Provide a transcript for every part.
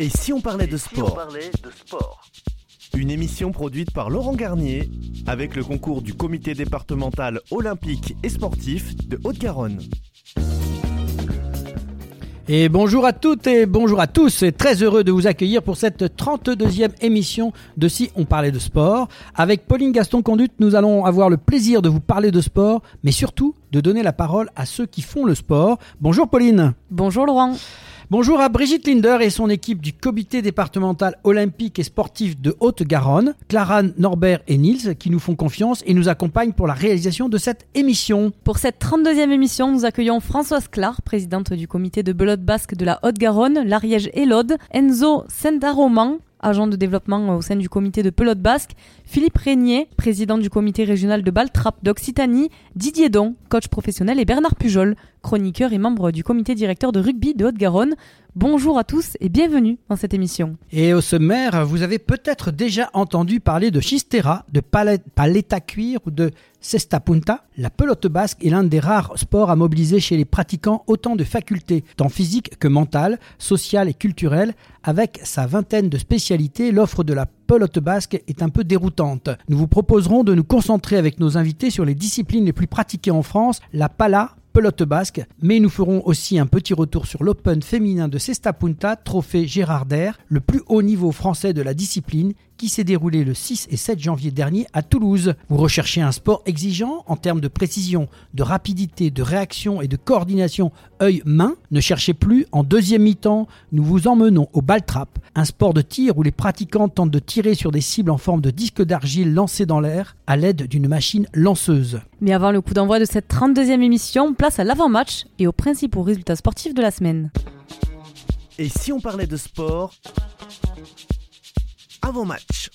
Et si on parlait de sport Une émission produite par Laurent Garnier avec le concours du comité départemental olympique et sportif de Haute-Garonne. Et bonjour à toutes et bonjour à tous. Et très heureux de vous accueillir pour cette 32e émission de Si on parlait de sport. Avec Pauline Gaston-Conduite, nous allons avoir le plaisir de vous parler de sport, mais surtout de donner la parole à ceux qui font le sport. Bonjour Pauline. Bonjour Laurent. Bonjour à Brigitte Linder et son équipe du comité départemental olympique et sportif de Haute-Garonne, Clara, Norbert et Nils qui nous font confiance et nous accompagnent pour la réalisation de cette émission. Pour cette 32e émission, nous accueillons Françoise Clar, présidente du comité de belote basque de la Haute-Garonne, l'Ariège et l'Aude, Enzo Sendaroman, agent de développement au sein du comité de pelote basque, Philippe Régnier, président du comité régional de Baltrap d'Occitanie, Didier Don, coach professionnel et Bernard Pujol, chroniqueur et membre du comité directeur de rugby de Haute-Garonne. Bonjour à tous et bienvenue dans cette émission. Et au sommaire, vous avez peut-être déjà entendu parler de Chistera, de paleta cuir ou de cesta punta. La pelote basque est l'un des rares sports à mobiliser chez les pratiquants autant de facultés, tant physiques que mentales, sociales et culturelles. Avec sa vingtaine de spécialités, l'offre de la pelote basque est un peu déroutante. Nous vous proposerons de nous concentrer avec nos invités sur les disciplines les plus pratiquées en France, la pala, pelote basque, mais nous ferons aussi un petit retour sur l'Open féminin de Cesta Punta, trophée Gérard le plus haut niveau français de la discipline, qui s'est déroulé le 6 et 7 janvier dernier à Toulouse. Vous recherchez un sport exigeant en termes de précision, de rapidité, de réaction et de coordination œil-main? Ne cherchez plus, en deuxième mi-temps, nous vous emmenons au ball trap, un sport de tir où les pratiquants tentent de tirer sur des cibles en forme de disque d'argile lancé dans l'air à l'aide d'une machine lanceuse. Mais avant le coup d'envoi de cette 32e émission, place à l'avant-match et aux principaux résultats sportifs de la semaine. Et si on parlait de sport? Avant-match.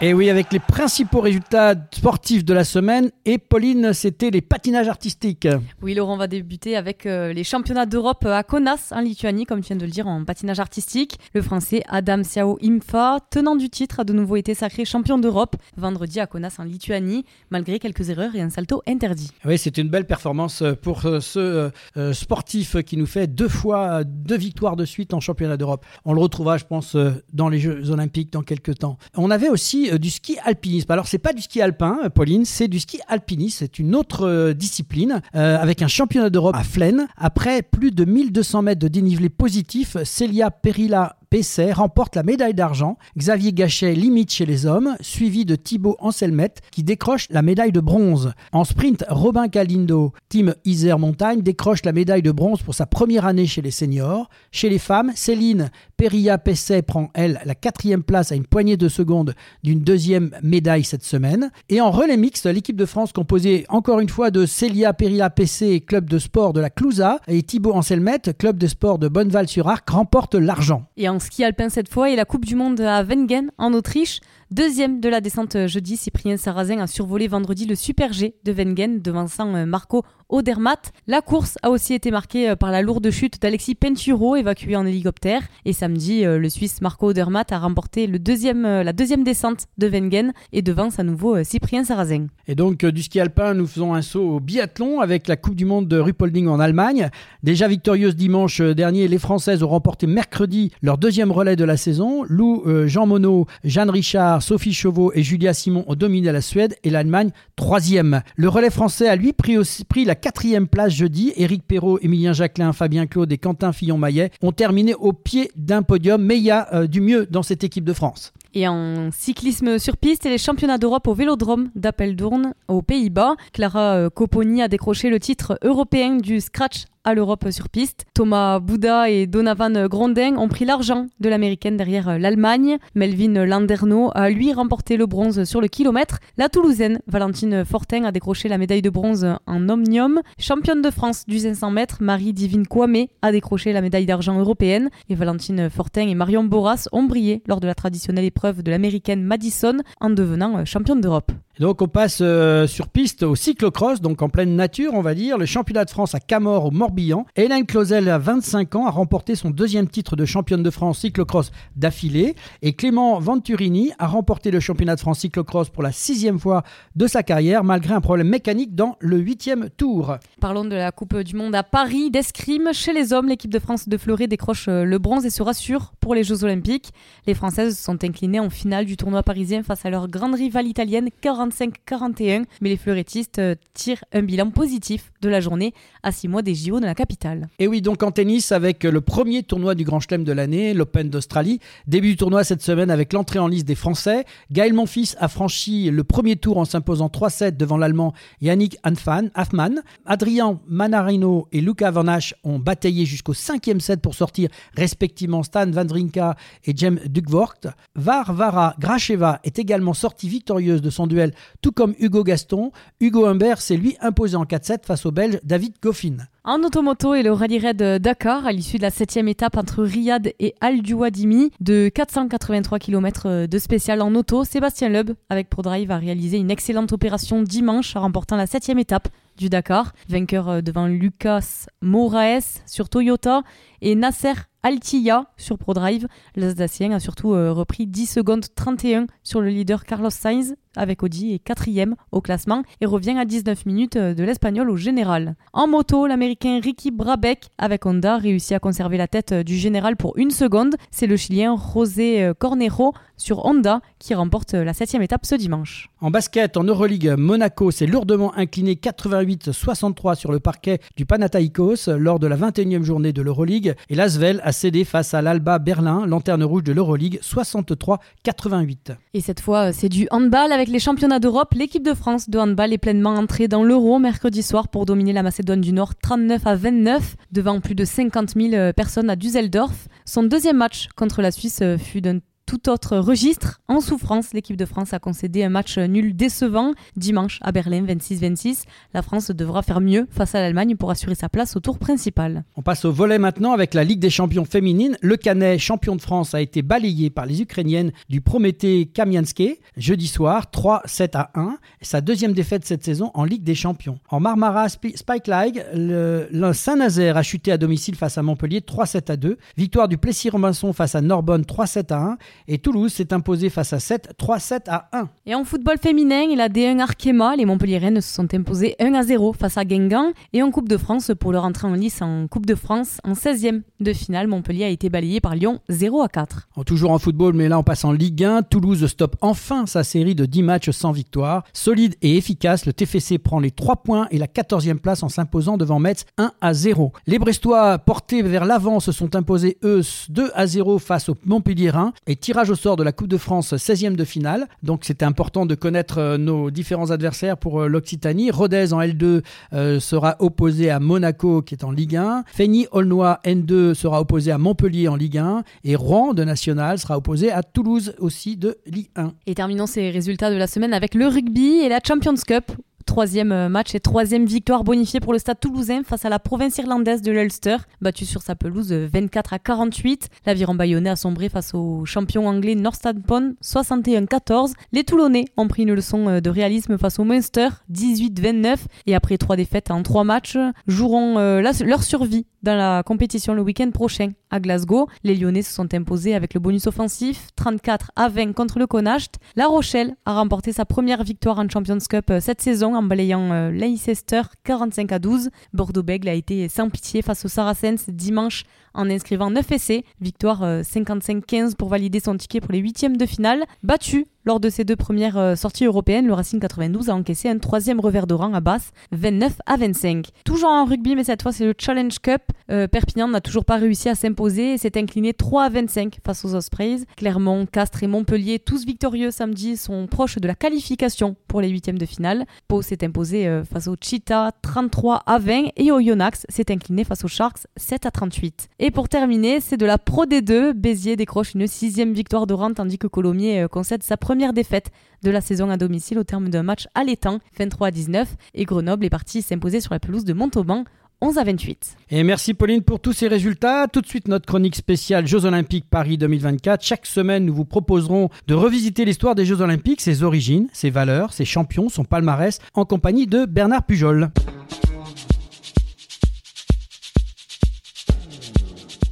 Et oui, avec les principaux résultats sportifs de la semaine. Et Pauline, c'était les patinages artistiques. Oui, Laurent va débuter avec euh, les championnats d'Europe à Kaunas, en Lituanie, comme tu viens de le dire, en patinage artistique. Le français Adam Siao Imfa, tenant du titre, a de nouveau été sacré champion d'Europe vendredi à Kaunas, en Lituanie, malgré quelques erreurs et un salto interdit. Oui, c'est une belle performance pour euh, ce euh, sportif qui nous fait deux fois deux victoires de suite en championnat d'Europe. On le retrouvera, je pense, dans les Jeux Olympiques dans quelques temps. On avait aussi euh, du ski alpinisme. Alors c'est pas du ski alpin, euh, Pauline, c'est du ski alpinisme. C'est une autre euh, discipline avec un championnat d'Europe à Flaine. Après plus de 1200 mètres de dénivelé positif, Celia Perilla Pesset remporte la médaille d'argent. Xavier Gachet limite chez les hommes, suivi de Thibaut Anselmet qui décroche la médaille de bronze. En sprint, Robin Calindo, team Isère Montagne, décroche la médaille de bronze pour sa première année chez les seniors. Chez les femmes, Céline Perilla Pesset prend, elle, la quatrième place à une poignée de secondes d'une deuxième médaille cette semaine. Et en relais mixte, l'équipe de France composée encore une fois de Célia Perilla Pesset, club de sport de la Clousa, et Thibaut Anselmet, club de sport de Bonneval-sur-Arc, remporte l'argent. Ski alpin cette fois, et la Coupe du Monde à Wengen, en Autriche, Deuxième de la descente jeudi, Cyprien Sarrazin a survolé vendredi le Super G de Wengen, devançant euh, Marco Odermatt. La course a aussi été marquée euh, par la lourde chute d'Alexis Penturo, évacué en hélicoptère. Et samedi, euh, le Suisse Marco Odermatt a remporté le deuxième, la deuxième descente de Wengen et devance à nouveau Cyprien Sarrazin. Et donc, du ski alpin, nous faisons un saut au biathlon avec la Coupe du Monde de Rupolding en Allemagne. Déjà victorieuse dimanche dernier, les Françaises ont remporté mercredi leur deuxième relais de la saison. Lou, Jean Monod, Jeanne Richard, Sophie Chauveau et Julia Simon ont dominé la Suède et l'Allemagne troisième. Le relais français a lui pris, la quatrième place jeudi. Éric Perrault, Émilien Jacquelin, Fabien Claude et Quentin Fillon-Maillet ont terminé au pied d'un podium, mais il y a euh, du mieux dans cette équipe de France. Et en cyclisme sur piste, et les championnats d'Europe au Vélodrome d'Apeldoorn aux Pays-Bas. Clara euh, Copponi a décroché le titre européen du Scratch à l'Europe sur piste. Thomas Bouda et Donovan Grondin ont pris l'argent de l'américaine derrière l'Allemagne. Melvin Landerneau a lui remporté le bronze sur le kilomètre. La Toulousaine Valentine Fortin a décroché la médaille de bronze en omnium. Championne de France du 500 mètres, Marie Divine Kwame a décroché la médaille d'argent européenne. Et Valentine Fortin et Marion Boras ont brillé lors de la traditionnelle épreuve de l'américaine Madison en devenant championne d'Europe. Donc on passe euh, sur piste au cyclocross, donc en pleine nature on va dire. Le championnat de France à Camor au Morbihan Hélène Clausel, à 25 ans, a remporté son deuxième titre de championne de France cyclocross d'affilée. Et Clément Venturini a remporté le championnat de France cyclocross pour la sixième fois de sa carrière, malgré un problème mécanique dans le huitième tour. Parlons de la Coupe du Monde à Paris d'escrime. Chez les hommes, l'équipe de France de Fleuret décroche euh, le bronze et se rassure pour les Jeux Olympiques. Les Françaises sont inclinées en finale du tournoi parisien face à leur grande rivale italienne 45-41. Mais les fleurettistes euh, tirent un bilan positif de la journée à six mois des JO de la capitale. Et oui, donc en tennis, avec le premier tournoi du Grand Chelem de l'année, l'Open d'Australie. Début du tournoi cette semaine avec l'entrée en liste des Français. Gaël Monfils a franchi le premier tour en s'imposant 3-7 devant l'Allemand Yannick Hoffmann. Adrien Manarino et Luca Van ont bataillé jusqu'au cinquième set pour sortir respectivement Stan Wawrinka et Jem Dukvort. Varvara Gracheva est également sortie victorieuse de son duel, tout comme Hugo Gaston. Hugo Humbert s'est lui imposé en 4-7 face au Belge David Goffin. En automoto et le rallye raid Dakar, à l'issue de la septième étape entre Riyad et Al Duwadimi, de 483 km de spécial en auto, Sébastien Loeb, avec ProDrive, a réalisé une excellente opération dimanche en remportant la septième étape du Dakar, vainqueur euh, devant Lucas Moraes sur Toyota et Nasser Altilla sur ProDrive. L'Alsacien a surtout euh, repris 10 secondes 31 sur le leader Carlos Sainz avec Audi et quatrième au classement et revient à 19 minutes euh, de l'Espagnol au général. En moto, l'Américain Ricky Brabeck avec Honda réussit à conserver la tête du général pour une seconde. C'est le Chilien José Cornejo sur Honda qui remporte la septième étape ce dimanche. En basket, en Euroleague, Monaco s'est lourdement incliné 88-63 sur le parquet du Panathinaikos lors de la 21e journée de l'Euroleague et l'Asvel a cédé face à l'Alba Berlin, lanterne rouge de l'Euroleague, 63-88. Et cette fois, c'est du handball avec les championnats d'Europe. L'équipe de France de handball est pleinement entrée dans l'Euro mercredi soir pour dominer la Macédoine du Nord 39 à 29 devant plus de 50 000 personnes à Düsseldorf. Son deuxième match contre la Suisse fut d'un tout autre registre. En souffrance, l'équipe de France a concédé un match nul décevant dimanche à Berlin 26-26. La France devra faire mieux face à l'Allemagne pour assurer sa place au tour principal. On passe au volet maintenant avec la Ligue des champions féminines. Le Canet, champion de France, a été balayé par les Ukrainiennes du Prométhée Kamianske jeudi soir 3-7 à 1. Sa deuxième défaite cette saison en Ligue des champions. En Marmara Spike League, le, Saint-Nazaire a chuté à domicile face à Montpellier 3-7 à 2. Victoire du Plessis-Robinson face à Narbonne 3-7 à 1 et Toulouse s'est imposé face à 7, 3-7 à 1. Et en football féminin, il a D1 Arkema, les Montpellierennes se sont imposées 1 à 0 face à Guingamp et en Coupe de France pour leur entrée en lice en Coupe de France en 16e de finale, Montpellier a été balayé par Lyon 0 à 4. toujours en football, mais là on passe en Ligue 1. Toulouse stoppe enfin sa série de 10 matchs sans victoire. Solide et efficace, le TFC prend les 3 points et la 14e place en s'imposant devant Metz 1 à 0. Les Brestois portés vers l'avant se sont imposés eux 2 à 0 face aux Montpellierins et tirage au sort de la Coupe de France 16e de finale. Donc c'était important de connaître euh, nos différents adversaires pour euh, l'Occitanie. Rodez en L2 euh, sera opposé à Monaco qui est en Ligue 1. Feigny-Aulnois N2 sera opposé à Montpellier en Ligue 1. Et Rouen de National sera opposé à Toulouse aussi de Ligue 1. Et terminons ces résultats de la semaine avec le rugby et la Champions Cup troisième euh, match et troisième victoire bonifiée pour le Stade toulousain face à la province irlandaise de l'Ulster, battue sur sa pelouse 24 à 48. L'aviron bayonnais a sombré face au champion anglais Northampton 61-14. Les Toulonnais ont pris une leçon euh, de réalisme face au Munster 18-29 et après trois défaites en trois matchs, joueront euh, leur survie dans la compétition le week-end prochain à Glasgow. Les Lyonnais se sont imposés avec le bonus offensif 34 à 20 contre le Connacht. La Rochelle a remporté sa première victoire en Champions Cup cette saison en balayant euh, Leicester 45 à 12. Bordeaux-Bègle a été sans pitié face aux Saracens dimanche en inscrivant 9 essais. Victoire 55-15 euh, pour valider son ticket pour les huitièmes de finale. Battu lors de ses deux premières euh, sorties européennes, le Racing 92 a encaissé un troisième revers de rang à basse, 29 à 25. Toujours en rugby, mais cette fois c'est le Challenge Cup. Euh, Perpignan n'a toujours pas réussi à s'imposer et s'est incliné 3 à 25 face aux Ospreys. Clermont, Castres et Montpellier, tous victorieux samedi, sont proches de la qualification pour les huitièmes de finale. Pau s'est imposé face au Cheetah 33 à 20 et Oyonnax s'est incliné face aux Sharks 7 à 38. Et pour terminer, c'est de la Pro D2. Béziers décroche une sixième victoire de rang tandis que Colomiers euh, concède sa première défaite de la saison à domicile au terme d'un match allaitant, 23 à 19. Et Grenoble est parti s'imposer sur la pelouse de Montauban 11 à 28. Et merci Pauline pour tous ces résultats. Tout de suite notre chronique spéciale Jeux Olympiques Paris 2024. Chaque semaine, nous vous proposerons de revisiter l'histoire des Jeux Olympiques, ses origines, ses valeurs, ses champions, son palmarès, en compagnie de Bernard Pujol.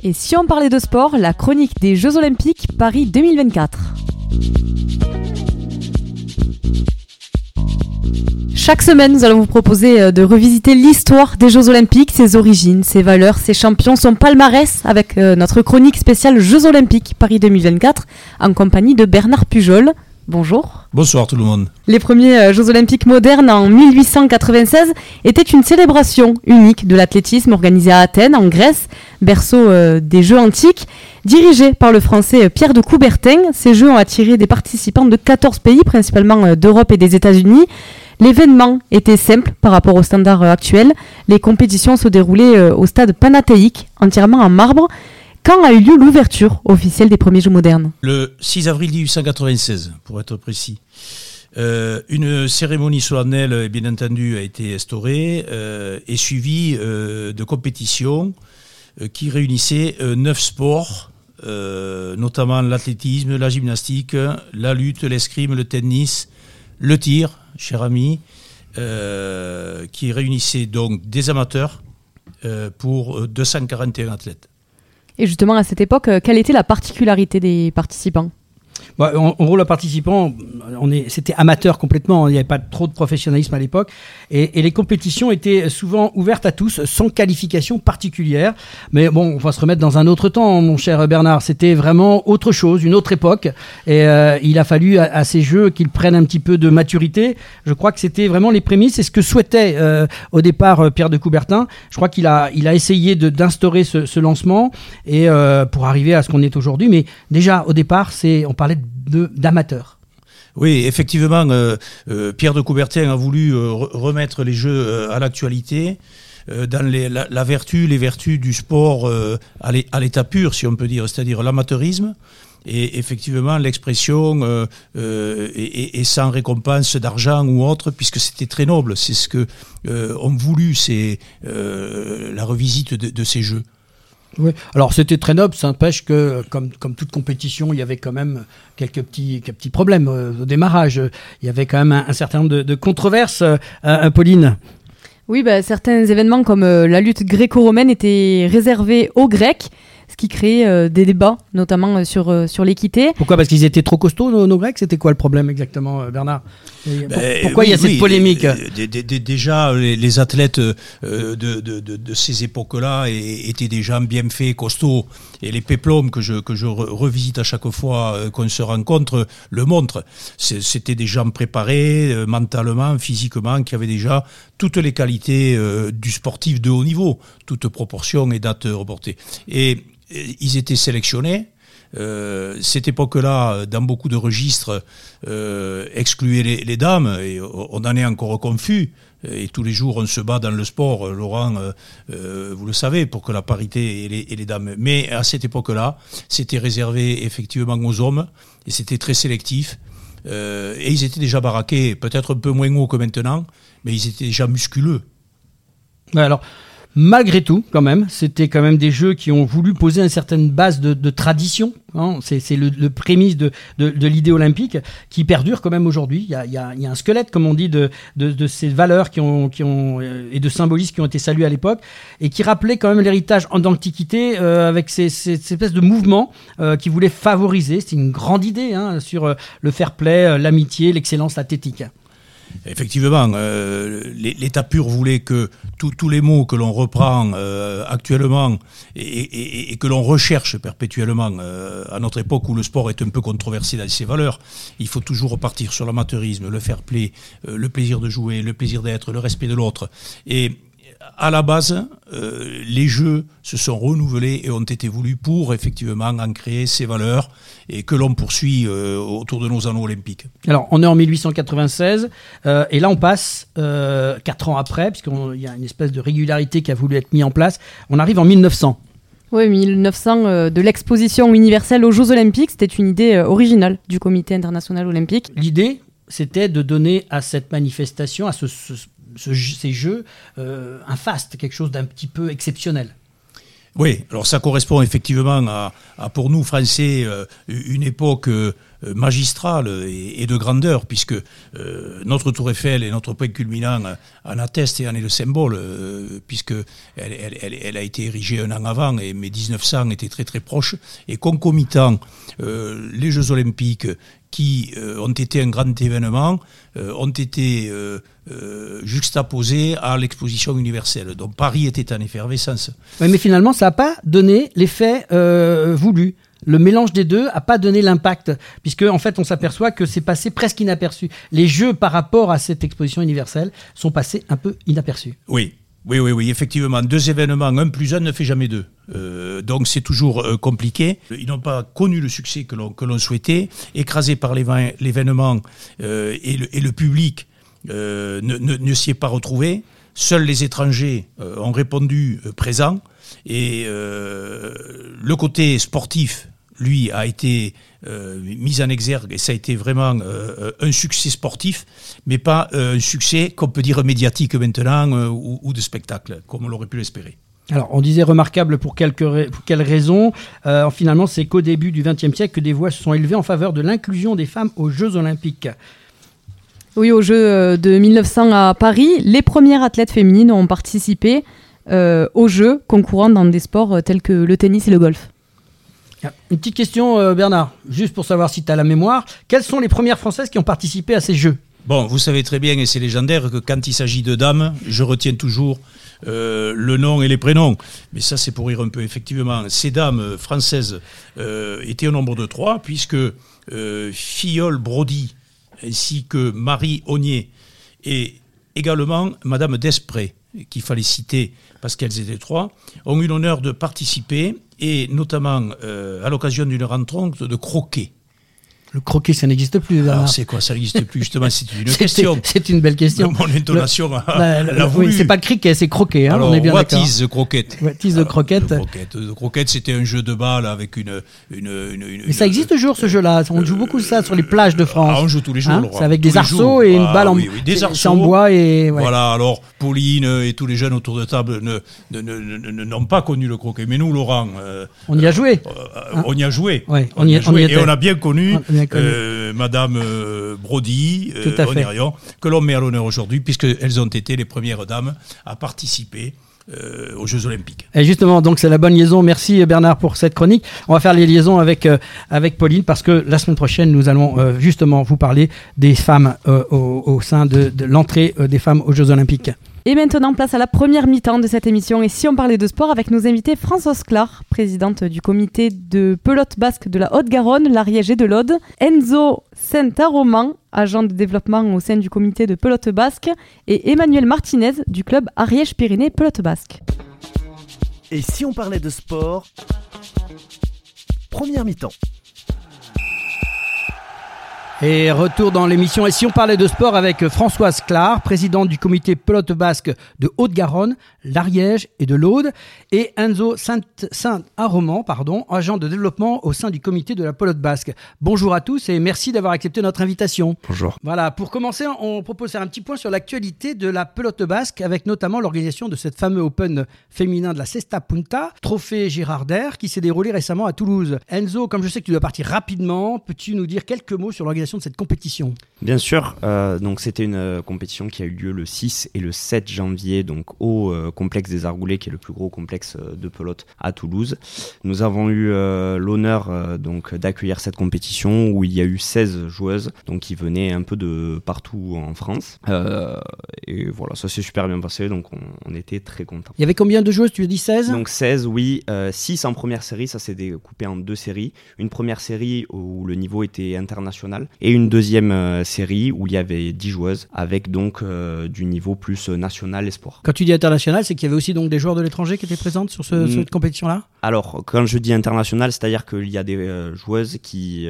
Et si on parlait de sport, la chronique des Jeux Olympiques Paris 2024. Chaque semaine, nous allons vous proposer euh, de revisiter l'histoire des Jeux Olympiques, ses origines, ses valeurs, ses champions, son palmarès avec euh, notre chronique spéciale Jeux Olympiques Paris 2024 en compagnie de Bernard Pujol. Bonjour. Bonsoir tout le monde. Les premiers euh, Jeux olympiques modernes en 1896 étaient une célébration unique de l'athlétisme organisée à Athènes, en Grèce, berceau euh, des Jeux antiques. Dirigés par le français Pierre de Coubertin, ces Jeux ont attiré des participants de 14 pays, principalement euh, d'Europe et des États-Unis. L'événement était simple par rapport aux standards actuels. Les compétitions se déroulaient au stade panathéique, entièrement en marbre. Quand a eu lieu l'ouverture officielle des premiers Jeux modernes Le 6 avril 1896, pour être précis. Euh, une cérémonie solennelle, bien entendu, a été instaurée euh, et suivie euh, de compétitions qui réunissaient neuf sports, notamment l'athlétisme, la gymnastique, la lutte, l'escrime, le tennis, le tir, cher ami, qui réunissaient donc des amateurs pour 241 athlètes. Et justement, à cette époque, euh, quelle était la particularité des participants? Bah, en, gros, le participant, on est, c'était amateur complètement. Il n'y avait pas trop de professionnalisme à l'époque, et, les compétitions étaient souvent ouvertes à tous, sans qualification particulière. Mais bon, on va se remettre dans un autre temps, mon cher Bernard. C'était vraiment autre chose, une autre époque, et euh, il a fallu à, ces jeux qu'ils prennent un petit peu de maturité. Je crois que c'était vraiment les prémices, et ce que souhaitait euh, au départ euh, Pierre de Coubertin. Je crois qu'il a, il a essayé de, d'instaurer ce, ce, lancement et pour arriver à ce qu'on est aujourd'hui. Mais déjà au départ, c'est, on parlait Oui, effectivement, euh, euh, Pierre de Coubertin a voulu euh, remettre les jeux à l'actualité dans la, vertu, les vertus du sport à l'état pur, si on peut dire, c'est-à-dire l'amateurisme. Et effectivement, l'expression est, sans récompense d'argent ou autre, puisque c'était très noble. C'est ce que ont voulu c'est la revisite de ces jeux. Alors c'était très noble, ça n'empêche que, comme, comme toute compétition, il y avait quand même quelques petits, quelques petits problèmes euh, au démarrage. Il y avait quand même un, certain nombre de, controverses, euh, Pauline. Oui, bah, certains événements comme euh, la lutte gréco-romaine étaient réservés aux Grecs ce qui crée euh, des débats, notamment euh, sur, euh, sur l'équité. Pourquoi? Parce qu'ils étaient trop costauds, nos, Grecs? C'était quoi le problème exactement, Bernard? Ben, Pourquoi il y a cette polémique? Déjà, les, athlètes de, de, de, ces époques-là étaient déjà bien faits, costauds. Et les péplums que je, que je revisite à chaque fois qu'on se rencontre le montrent. C'était des gens préparés mentalement, physiquement, qui avaient déjà toutes les qualités du sportif de haut niveau, toute proportion et date reportée. Et ils étaient sélectionnés. Euh, cette époque-là, dans beaucoup de registres, euh, excluait les, dames, et on en est encore confus. Et tous les jours, on se bat dans le sport, Laurent, euh, vous le savez, pour que la parité et les, les dames. Mais à cette époque-là, c'était réservé effectivement aux hommes, et c'était très sélectif. Et ils étaient déjà baraqués, peut-être un peu moins haut que maintenant, mais ils étaient déjà musculeux. Malgré tout, quand même, c'était quand même des jeux qui ont voulu poser une certaine base de, tradition. Hein. C'est le, prémisse de, l'idée olympique qui perdure quand même aujourd'hui. Il, y a, un squelette, comme on dit, de, ces valeurs qui ont, qui ont, euh, et de symbolismes qui ont été salués à l'époque et qui rappelaient quand même l'héritage en antiquité euh, avec ces, espèces de mouvements euh, qui voulaient favoriser. C'est une grande idée hein, sur le fair play, l'amitié, l'excellence athlétique. Effectivement, euh, l'État pur voulait que tous les mots que l'on reprend euh, actuellement et, que l'on recherche perpétuellement euh, à notre époque où le sport est un peu controversé dans ses valeurs, il faut toujours repartir sur l'amateurisme, le fair play, le plaisir de jouer, le plaisir d'être, le respect de l'autre. Et à la base, euh, les jeux se sont renouvelés et ont été voulus pour effectivement en créer ces valeurs et que l'on poursuit euh, autour de nos anneaux olympiques. Alors, on est en 1896 euh, et là, on passe quatre ans après, puisqu'il y a une espèce de régularité qui a voulu être mise en place. On arrive en 1900. Oui, 1900, de l'exposition universelle aux Jeux olympiques, c'était une idée originale du Comité international olympique. L'idée, c'était de donner à cette manifestation, à ce ces jeux euh, un faste, quelque chose d'un petit peu exceptionnel. Oui, alors ça correspond effectivement à, pour nous Français euh, une époque euh, magistrale et, de grandeur, puisque notre Tour Eiffel et notre point culminant en attestent et en est le symbole, puisque elle, a été érigée un an avant, et mais 1900 était très très proche, et concomitant les Jeux Olympiques qui euh, ont été un grand événement, euh, ont été euh, juxtaposés à l'exposition universelle. Donc Paris était en effervescence. mais finalement, ça n'a pas donné l'effet voulu. Le mélange des deux n'a pas donné l'impact, puisque en fait on s'aperçoit que c'est passé presque inaperçu. Les jeux par rapport à cette exposition universelle sont passés un peu inaperçus. Oui, oui, oui, oui, effectivement. Deux événements, un plus un ne fait jamais deux. Euh, donc c'est toujours euh, compliqué. Ils n'ont pas connu le succès que l'on souhaitait. Écrasé par l'événement euh, et, le, public ne, ne, ne s'y est pas retrouvé. Seuls les étrangers ont répondu présents. Et le côté sportif lui, a été euh, mis en exergue et ça a été vraiment euh, un succès sportif, mais pas euh, un succès qu'on peut dire médiatique maintenant ou, de spectacle, comme on l'aurait pu l'espérer. Alors, on disait remarquable pour, quelques pour quelles raisons Finalement, c'est qu'au début du XXe siècle que des voix se sont élevées en faveur de l'inclusion des femmes aux Jeux Olympiques. Oui, aux Jeux de 1900 à Paris, les premières athlètes féminines ont participé aux Jeux concourant dans des sports tels que le tennis et le golf. Une petite question, euh, Bernard, juste pour savoir si tu as la mémoire. Quelles sont les premières Françaises qui ont participé à ces Jeux? Bon, vous savez très bien, et c'est légendaire, que quand il s'agit de dames, je retiens toujours euh, le nom et les prénoms. Mais ça, c'est pour rire un peu. Effectivement, ces dames françaises euh, étaient au nombre de trois, puisque Filleul Brody, ainsi que Marie Ognier, et également Madame Desprez, qu'il fallait citer parce qu'elles étaient trois, ont eu l'honneur de participer et notamment euh, à l'occasion d'une rencontre de croquet. Le croquet, ça n'existe plus. Alors c'est quoi Ça n'existe plus justement C'est une question. C'est une belle question. Mon intonation Oui, c'est pas cricket, c'est croquet. Hein, Alors, on est bien what is the croquette What is the croquette Le croquette, c'était un jeu de balle avec une. une, une, Mais ça existe toujours ce jeu-là. On joue beaucoup ça sur les plages de France. Ah, on joue tous les jours. Hein c'est avec des arceaux et une ah, balle en, oui, des arceaux, en bois. Et, Voilà, alors Pauline et tous les jeunes autour de table n'ont pas connu le croquet. Mais nous, Laurent. Euh, on y a joué. Euh, on y a joué. on, y, a joué. Et on a bien connu. Madame euh, Brody, euh, que l'on met à l'honneur aujourd'hui, puisqu'elles ont été les premières dames à participer euh, aux Jeux Olympiques. Et justement, donc c'est la bonne liaison. Merci Bernard pour cette chronique. On va faire les liaisons avec, avec Pauline parce que la semaine prochaine, nous allons justement vous parler des femmes au, sein de l'entrée des femmes aux Jeux Olympiques. Et maintenant, place à la première mi-temps de cette émission. Et si on parlait de sport avec nos invités Françoise Clar, présidente du comité de pelote basque de la Haute-Garonne, l'Ariège et de l'Aude, Enzo Saint-Aroman, agent de développement au sein du comité de pelote basque, et Emmanuel Martinez du club Ariège-Pyrénées Pelote Basque. Et si on parlait de sport Première mi-temps. Et retour dans l'émission. Et si on parlait de sport avec Françoise Clar, présidente du comité pelote basque de Haute-Garonne, l'Ariège et de l'Aude, et Enzo Saint-Aroman, pardon, agent de développement au sein du comité de la pelote basque. Bonjour à tous et merci d'avoir accepté notre invitation. Bonjour. Voilà, pour commencer, on propose faire un petit point sur l'actualité de la pelote basque, avec notamment l'organisation de cette fameux Open féminin de la Cesta Punta, trophée Girarder, qui s'est déroulé récemment à Toulouse. Enzo, comme je sais que tu dois partir rapidement, peux-tu nous dire quelques mots sur l'organisation de cette compétition? Bien sûr, euh, donc c'était une euh, compétition qui a eu lieu le 6 et le 7 janvier donc au euh, complexe des Argoulets qui est le plus gros complexe de pelote à Toulouse. Nous avons eu l'honneur donc d'accueillir cette compétition où il y a eu 16 joueuses donc qui venaient un peu de partout en France et voilà, ça s'est super bien passé donc on, était très contents. Il y avait combien de joueuses Tu as dit 16 Donc 16 oui, 6 en première série, ça s'est découpé en deux séries. Une première série où le niveau était international et une deuxième euh, série où il y avait 10 joueuses avec donc euh, du niveau plus euh, national et sport. Quand tu dis international, c'est qu'il y avait aussi donc des joueurs de l'étranger qui étaient présentes sur, ce, cette compétition-là? Alors, quand je dis international, c'est-à-dire qu'il y a des joueuses qui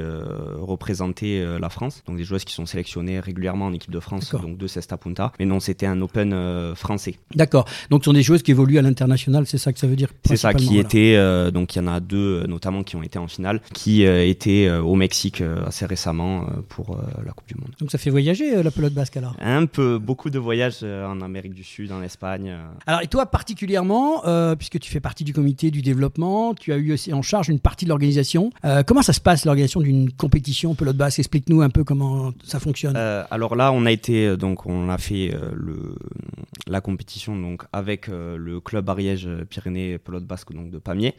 représentaient la France, donc des joueuses qui sont sélectionnées régulièrement en équipe de France, donc de Cesta Punta. Mais non, c'était un Open français. D'accord. Donc, ce sont des joueuses qui évoluent à l'international, c'est ça que ça veut dire C'est ça, qui étaient, donc il y en a deux notamment qui ont été en finale, qui étaient au Mexique assez récemment pour la Coupe du Monde. Donc ça fait voyager la pelote basque alors? Un peu, beaucoup de voyages en Amérique du Sud, en Espagne. Alors et toi particulièrement, puisque tu fais partie du comité du développement, tu as eu aussi en charge une partie de l'organisation. comment ça se passe l'organisation d'une compétition pelote basse? Explique-nous un peu comment ça fonctionne. alors là, on a été donc on a fait la compétition donc avec le club Ariège Pyrénées pelote basque donc de Pamiers.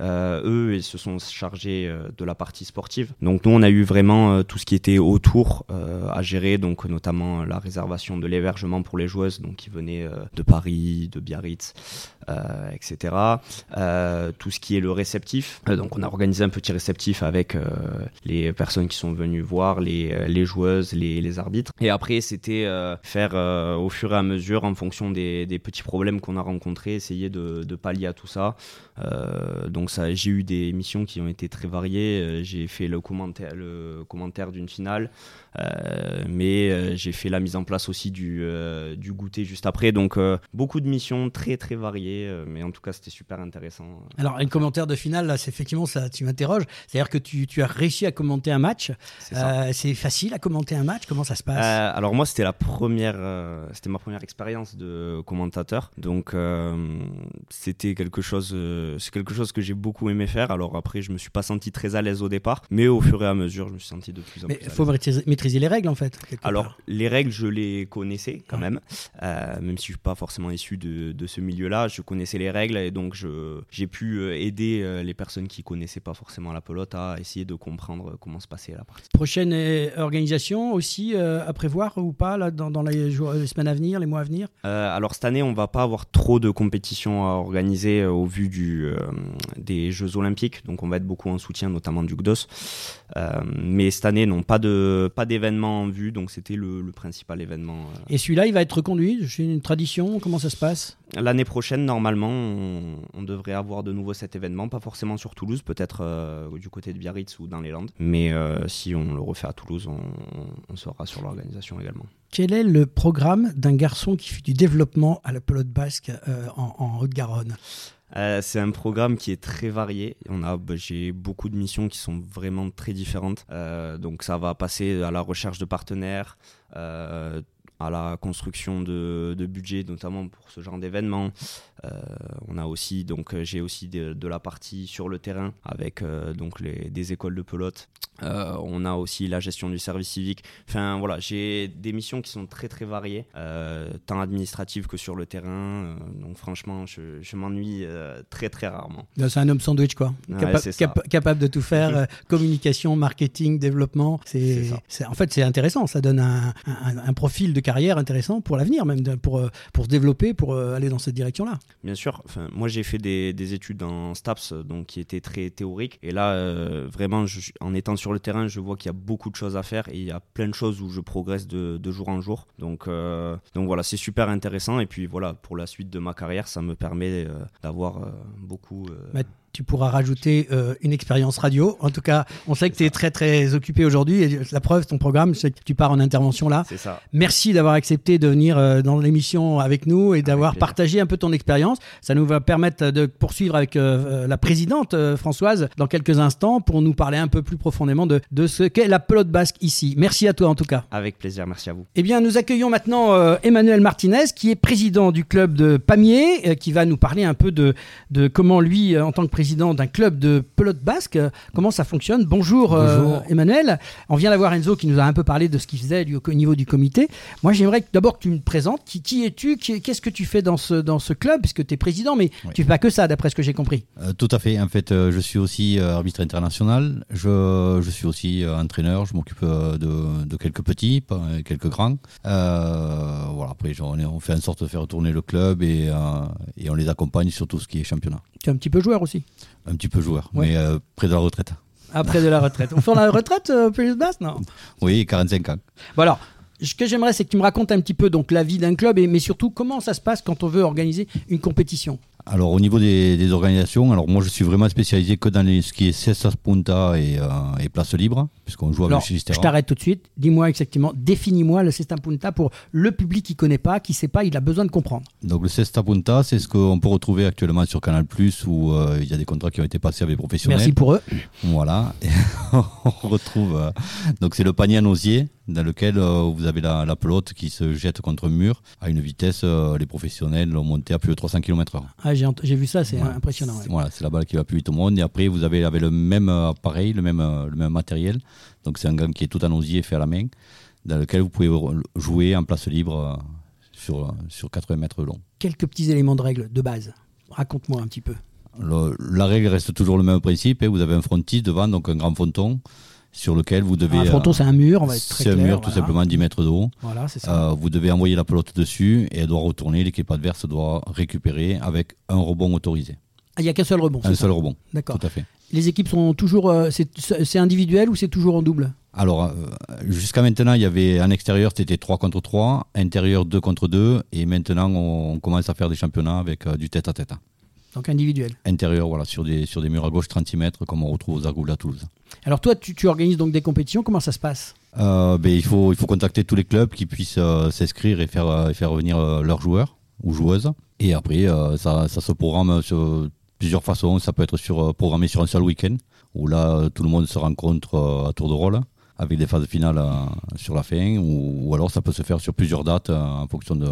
eux, ils se sont chargés de la partie sportive. Donc nous, on a eu vraiment tout ce qui était autour à gérer, donc notamment la réservation de l'hébergement pour les joueuses, donc qui venaient de Paris, de Biarritz, euh, etc. Euh, tout ce qui est le réceptif. Euh, donc on a organisé un petit réceptif avec les personnes qui sont venues voir, les, joueuses, les, les, arbitres. Et après c'était faire au fur et à mesure, en fonction des, petits problèmes qu'on a rencontrés, essayer de, pallier à tout ça. donc ça, j'ai eu des missions qui ont été très variées. J'ai fait le commentaire, d'une finale. Mais j'ai fait la mise en place aussi du, du goûter juste après. Donc beaucoup de missions très très variées, mais en tout cas c'était super intéressant. Alors un commentaire de finale, là, c'est effectivement ça, tu m'interroges. C'est-à-dire que tu, tu, as réussi à commenter un match. C'est facile à commenter un match? Comment ça se passe? Alors moi c'était la première, c'était ma première expérience de commentateur. Donc c'était quelque chose, c'est quelque chose que j'ai beaucoup aimé faire. Alors après je me suis pas senti très à l'aise au départ, mais au fur et à mesure je me suis senti de plus en mais plus. Il faut maîtriser les règles en fait. Alors les règles, je les connaissais quand même, euh, même si je suis pas forcément issu de, de ce milieu-là, je connaissais les règles et donc j'ai pu euh, aider euh, les personnes qui connaissaient pas forcément la pelote à essayer de comprendre comment se passait la partie. Prochaine organisation aussi à prévoir ou pas là, dans, dans les, jours, les, semaines à venir, les mois à venir? Alors cette année, on va pas avoir trop de compétitions à organiser au vu du, des Jeux Olympiques, donc on va être beaucoup en soutien, notamment du GDOS. mais cette année, non, pas de pas événement en vue, donc c'était le, principal événement. Euh. Et celui-là, il va être reconduit? C'est une tradition? Comment ça se passe? L'année prochaine, normalement, on, devrait avoir de nouveau cet événement, pas forcément sur Toulouse, peut-être euh, du côté de Biarritz ou dans les Landes, mais euh, si on le refait à Toulouse, on, sera sur l'organisation également. Quel est le programme d'un garçon qui fait du développement à la pelote basque en, en Haute-Garonne? Euh, c'est un programme qui est très varié. On a, bah, j'ai beaucoup de missions qui sont vraiment très différentes. Euh, donc ça va passer à la recherche de partenaires, euh, à la construction de, de budget, notamment pour ce genre d'événements. Euh, on a aussi, donc j'ai aussi de, la partie sur le terrain avec donc les, des écoles de pelote. on a aussi la gestion du service civique. Enfin voilà, j'ai des missions qui sont très très variées, tant administratives que sur le terrain. donc franchement, je, je m'ennuie très très rarement. C'est un homme sandwich quoi, capable de tout faire, communication, marketing, développement. C'est, en fait c'est intéressant, ça donne un, un, un profil de carrière intéressant pour l'avenir, même pour, euh, pour se développer, pour euh, aller dans cette direction-là. Bien sûr. Moi, j'ai fait des, des, études en STAPS, donc qui étaient très théoriques. Et là, euh, vraiment, en étant sur le terrain, je vois qu'il y a beaucoup de choses à faire et il y a plein de choses où je progresse de, de jour en jour. Donc, donc voilà, c'est super intéressant. Et puis voilà, pour la suite de ma carrière, ça me permet d'avoir beaucoup tu pourras rajouter euh, une expérience radio. En tout cas, on sait que tu es très très occupé aujourd'hui et la preuve, ton programme, c'est que tu pars en intervention là. C'est ça. Merci d'avoir accepté de venir euh, dans l'émission avec nous et d'avoir partagé un peu ton expérience. Ça nous va permettre de poursuivre avec euh, la présidente Françoise dans quelques instants pour nous parler un peu plus profondément de, de ce qu'est la pelote basque ici. Merci à toi en tout cas. Avec plaisir, merci à vous. Eh bien, nous accueillons maintenant Emmanuel Martinez qui est président du club de Pamiers, qui va nous parler un peu de, de comment lui, en tant que président d'un club de pelote basque. Comment ça fonctionne Bonjour, euh, Emmanuel. On vient d'avoir Enzo qui nous a un peu parlé de ce qu'il faisait au niveau du comité. Moi, j'aimerais d'abord que tu me présentes. Qui, es-tu Qu'est-ce que tu fais dans ce, dans ce club Puisque tu es président, mais tu fais pas que ça, d'après ce que j'ai compris. Euh, tout à fait. En fait, euh, je suis aussi arbitre international. Je, je, suis aussi entraîneur. Je m'occupe de, de, quelques petits, quelques grands. voilà, après, on, on, fait en sorte de faire tourner le club et, et on les accompagne sur tout ce qui est championnat. Tu es un petit peu joueur aussi Un petit peu joueur, mais euh, près de la retraite. Après de la retraite. On fait la retraite euh, plus basse, non? Oui, 45 ans. Bon alors, ce que j'aimerais, c'est que tu me racontes un petit peu donc la vie d'un club, et, mais surtout comment ça se passe quand on veut organiser une compétition? Alors au niveau des, organisations, alors moi je suis vraiment spécialisé que dans les, ce qui est cesta punta et, euh, et place libre, puisqu'on joue avec le Je t'arrête tout de suite. Dis-moi exactement, définis-moi le cesta punta pour le public qui connaît pas, qui sait pas, il a besoin de comprendre. Donc le cesta punta, c'est ce qu'on peut retrouver actuellement sur Canal où euh, il y a des contrats qui ont été passés avec les professionnels. Merci pour eux. Voilà, on retrouve. Euh, donc c'est le panier à osier dans lequel vous avez la, pelote qui se jette contre un mur à une vitesse, les professionnels ont monté à plus de 300 km/h. Ah, j'ai vu ça, c'est impressionnant. Voilà, c'est la balle qui va plus vite au monde. Et après, vous avez avec le même appareil, le même, le même matériel. Donc c'est un gamme qui est tout en osier fait à la main, dans lequel vous pouvez jouer en place libre sur, sur 80 mètres long. Quelques petits éléments de règle de base. Raconte-moi un petit peu. la règle reste toujours le même principe. Hein. Vous avez un frontis devant, donc un grand fronton sur lequel vous devez. un fronton, c'est un mur, on va être très C'est un mur, tout simplement 10 mètres de haut. Voilà, c'est ça. Euh, vous devez envoyer la pelote dessus et elle doit retourner. L'équipe adverse doit récupérer avec un rebond autorisé. Ah, il n'y a qu'un seul rebond. Un seul rebond. D'accord. Tout à fait. Les équipes sont toujours. Euh, c'est individuel ou c'est toujours en double? Alors, euh, jusqu'à maintenant, il y avait en extérieur, c'était 3 contre 3, intérieur 2 contre 2, et maintenant, on, commence à faire des championnats avec du tête à tête. Donc individuel. Intérieur, voilà, sur des, sur des murs à gauche 30 mètres, comme on retrouve aux Argoules à Toulouse. Alors toi, tu, organises donc des compétitions, comment ça se passe? Euh, ben, il, faut, il faut contacter tous les clubs qui puissent euh, s'inscrire et faire, euh, faire venir leurs joueurs ou joueuses. Et après, ça, ça, se programme sur plusieurs façons. Ça peut être sur, programmé sur un seul week-end, où là, tout le monde se rencontre à tour de rôle avec des phases finales sur la fin, ou, alors ça peut se faire sur plusieurs dates en fonction de,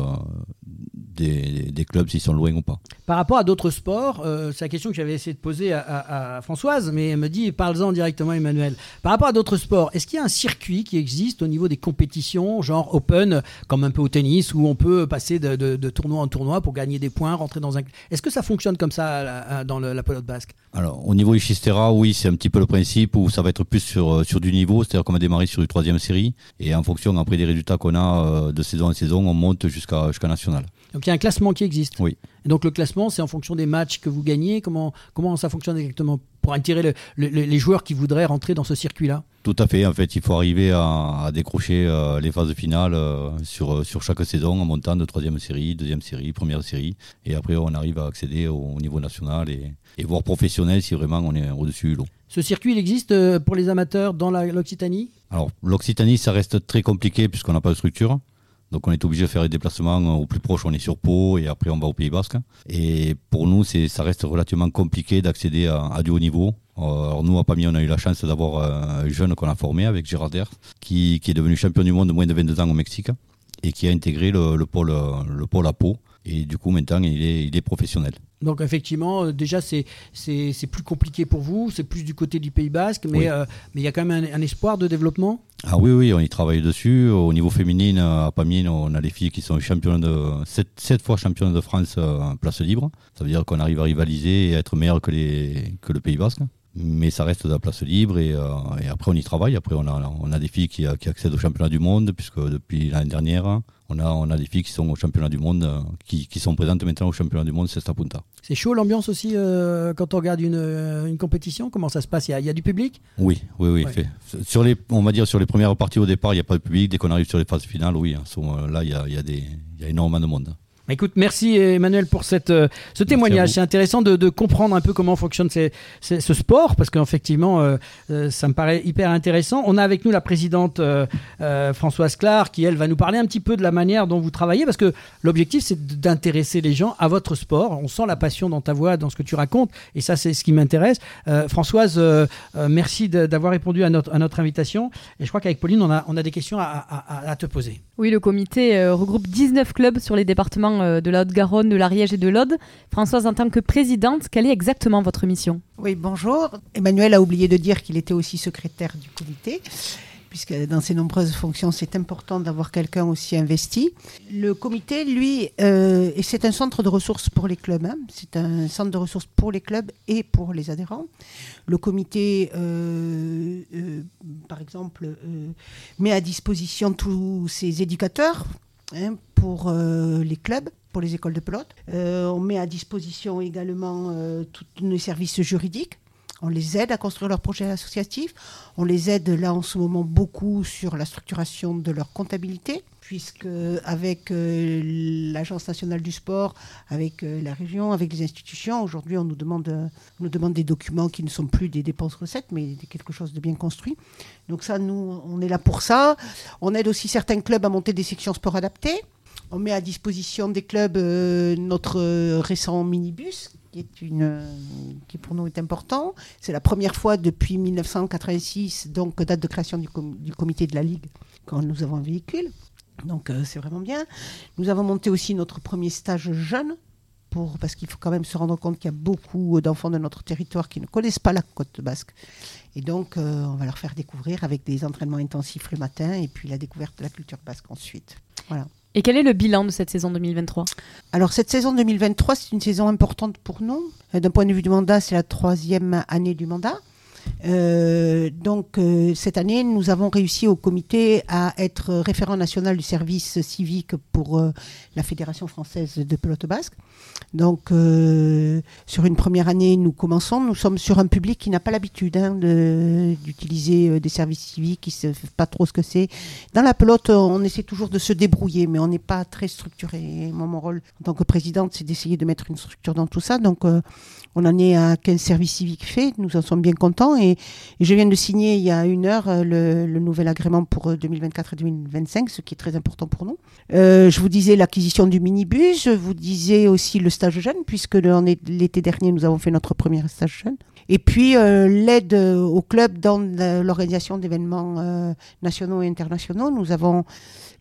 des, clubs s'ils sont loin ou pas. Par rapport à d'autres sports, euh, c'est la question que j'avais essayé de poser à, Françoise, mais elle me dit parle-en directement Emmanuel. Par rapport à d'autres sports, est-ce qu'il y a un circuit qui existe au niveau des compétitions, genre open, comme un peu au tennis, où on peut passer de, tournoi en tournoi pour gagner des points, rentrer dans un... Est-ce que ça fonctionne comme ça dans la pelote basque? Alors au niveau Ichistera, oui, c'est un petit peu le principe où ça va être plus sur, euh, sur du niveau, c'est-à-dire qu'on va démarrer sur une troisième série, et en fonction après des résultats qu'on a euh, de saison en saison, on monte jusqu'à jusqu'à national. Donc il y a un classement qui existe. Oui. Et donc le classement, c'est en fonction des matchs que vous gagnez. Comment, comment ça fonctionne exactement pour attirer les joueurs qui voudraient rentrer dans ce circuit-là? Tout à fait. En fait, il faut arriver à, décrocher euh, les phases finales euh, sur, sur chaque saison en montant de troisième série, deuxième série, première série. Et après, on arrive à accéder au, niveau national et, et voire professionnel si vraiment on est au-dessus du lot. Ce circuit, il existe euh, pour les amateurs dans l'Occitanie? Alors, l'Occitanie, ça reste très compliqué puisqu'on n'a pas de structure. Donc on est obligé de faire les déplacements euh, au plus proche, on est sur Pau et après on va au Pays Basque. Et pour nous, ça reste relativement compliqué d'accéder à, du haut niveau. Euh, alors nous, à Pamiers, on a eu la chance d'avoir euh, un jeune qu'on a formé avec Gérard qui, est devenu champion du monde de moins de 22 ans au Mexique et qui a intégré le, pôle, le pôle à Pau. Et du coup, maintenant, il est professionnel. Donc effectivement, déjà c'est plus compliqué pour vous, c'est plus du côté du Pays Basque, mais mais il y a quand même un espoir de développement? Ah oui, oui, on y travaille dessus. Au niveau féminin, à Pamiers, on a des filles qui sont championnes de, 7, fois championnes de France euh, en place libre. Ça veut dire qu'on arrive à rivaliser et à être meilleur que, les, que le Pays Basque mais ça reste de la place libre et, euh, et, après on y travaille. Après on a, on a des filles qui, qui accèdent au championnat du monde puisque depuis l'année dernière on a, on a des filles qui sont au championnat du monde, qui, qui sont présentes maintenant au championnat du monde, c'est Punta. C'est chaud l'ambiance aussi euh, quand on regarde une, euh, une, compétition? Comment ça se passe? Il y, a, il y, a, du public? Oui, oui, oui. Fait. Sur les, on va dire sur les premières parties au départ, il n'y a pas de public. Dès qu'on arrive sur les phases finales, oui, là il y a, il y a, des, il y a énormément de monde. Bah, écoute, merci Emmanuel pour cette, euh, ce témoignage. C'est intéressant de, de, comprendre un peu comment fonctionne ces, ces, ce sport, parce qu'effectivement, euh, euh, ça me paraît hyper intéressant. On a avec nous la présidente Françoise Clar, qui, elle, va nous parler un petit peu de la manière dont vous travaillez, parce que l'objectif, c'est d'intéresser les gens à votre sport. On sent la passion dans ta voix, dans ce que tu racontes, et ça, c'est ce qui m'intéresse. Françoise, merci d'avoir répondu à notre, à notre invitation. Et je crois qu'avec Pauline, on a, on a des questions à, à, à te poser. Oui, le comité regroupe 19 clubs sur les départements euh, de la Haute-Garonne, de l'Ariège et de l'Aude. Françoise, en tant que présidente, quelle est exactement votre mission? Oui, bonjour. Emmanuel a oublié de dire qu'il était aussi secrétaire du comité puisque dans ses nombreuses fonctions, c'est important d'avoir quelqu'un aussi investi. Le comité, lui, euh, c'est un centre de ressources pour les clubs. Hein. C'est un centre de ressources pour les clubs et pour les adhérents. Le comité, euh, par exemple, met à disposition tous ses éducateurs Hein, pour euh, les clubs, pour les écoles de pelote. Euh, on met à disposition également euh, tous nos services juridiques. On les aide à construire leur projet associatif. On les aide là en ce moment beaucoup sur la structuration de leur comptabilité, puisque avec l'Agence nationale du sport, avec la région, avec les institutions, aujourd'hui on nous demande, nous demande des documents qui ne sont plus des dépenses-recettes, mais quelque chose de bien construit. Donc ça, nous, on est là pour ça. On aide aussi certains clubs à monter des sections sport adaptées. On met à disposition des clubs euh, notre euh, récent minibus, qui euh, pour nous est important. C'est la première fois depuis 1986, donc date de création du, comité de la Ligue, quand nous avons un véhicule. Donc c'est vraiment bien. Nous avons monté aussi notre premier stage jeune pour, parce qu'il faut quand même se rendre compte qu'il y a beaucoup d'enfants de notre territoire qui ne connaissent pas la côte basque. Et donc, on va leur faire découvrir avec des entraînements intensifs le matin et puis la découverte de la culture basque ensuite. Voilà. Et quel est le bilan de cette saison 2023 Alors cette saison 2023, c'est une saison importante pour nous. Euh, d'un point de vue du mandat, c'est la troisième année du mandat. Euh, donc euh, cette année, nous avons réussi au comité à être référent national du service civique pour euh, la Fédération française de pelote basque. Donc sur une première année, nous commençons. Nous sommes sur un public qui n'a pas l'habitude hein, d'utiliser des services civiques, qui ne sait pas trop ce que c'est. Dans la pelote, on essaie toujours de se débrouiller, mais on n'est pas très structuré. Mon rôle en tant que présidente, c'est d'essayer de mettre une structure dans tout ça. Donc on en est à 15 services civiques faits. Nous en sommes bien contents et, je viens de signer il y a une heure euh, le, nouvel agrément pour 2024 euh, et 2025, ce qui est très important pour nous. Euh, je vous disais l'acquisition du minibus, je vous disais aussi le stage jeune, puisque l'été dernier, nous avons fait notre premier stage jeune. Et puis l'aide au club dans l'organisation d'événements nationaux et internationaux. Nous avons,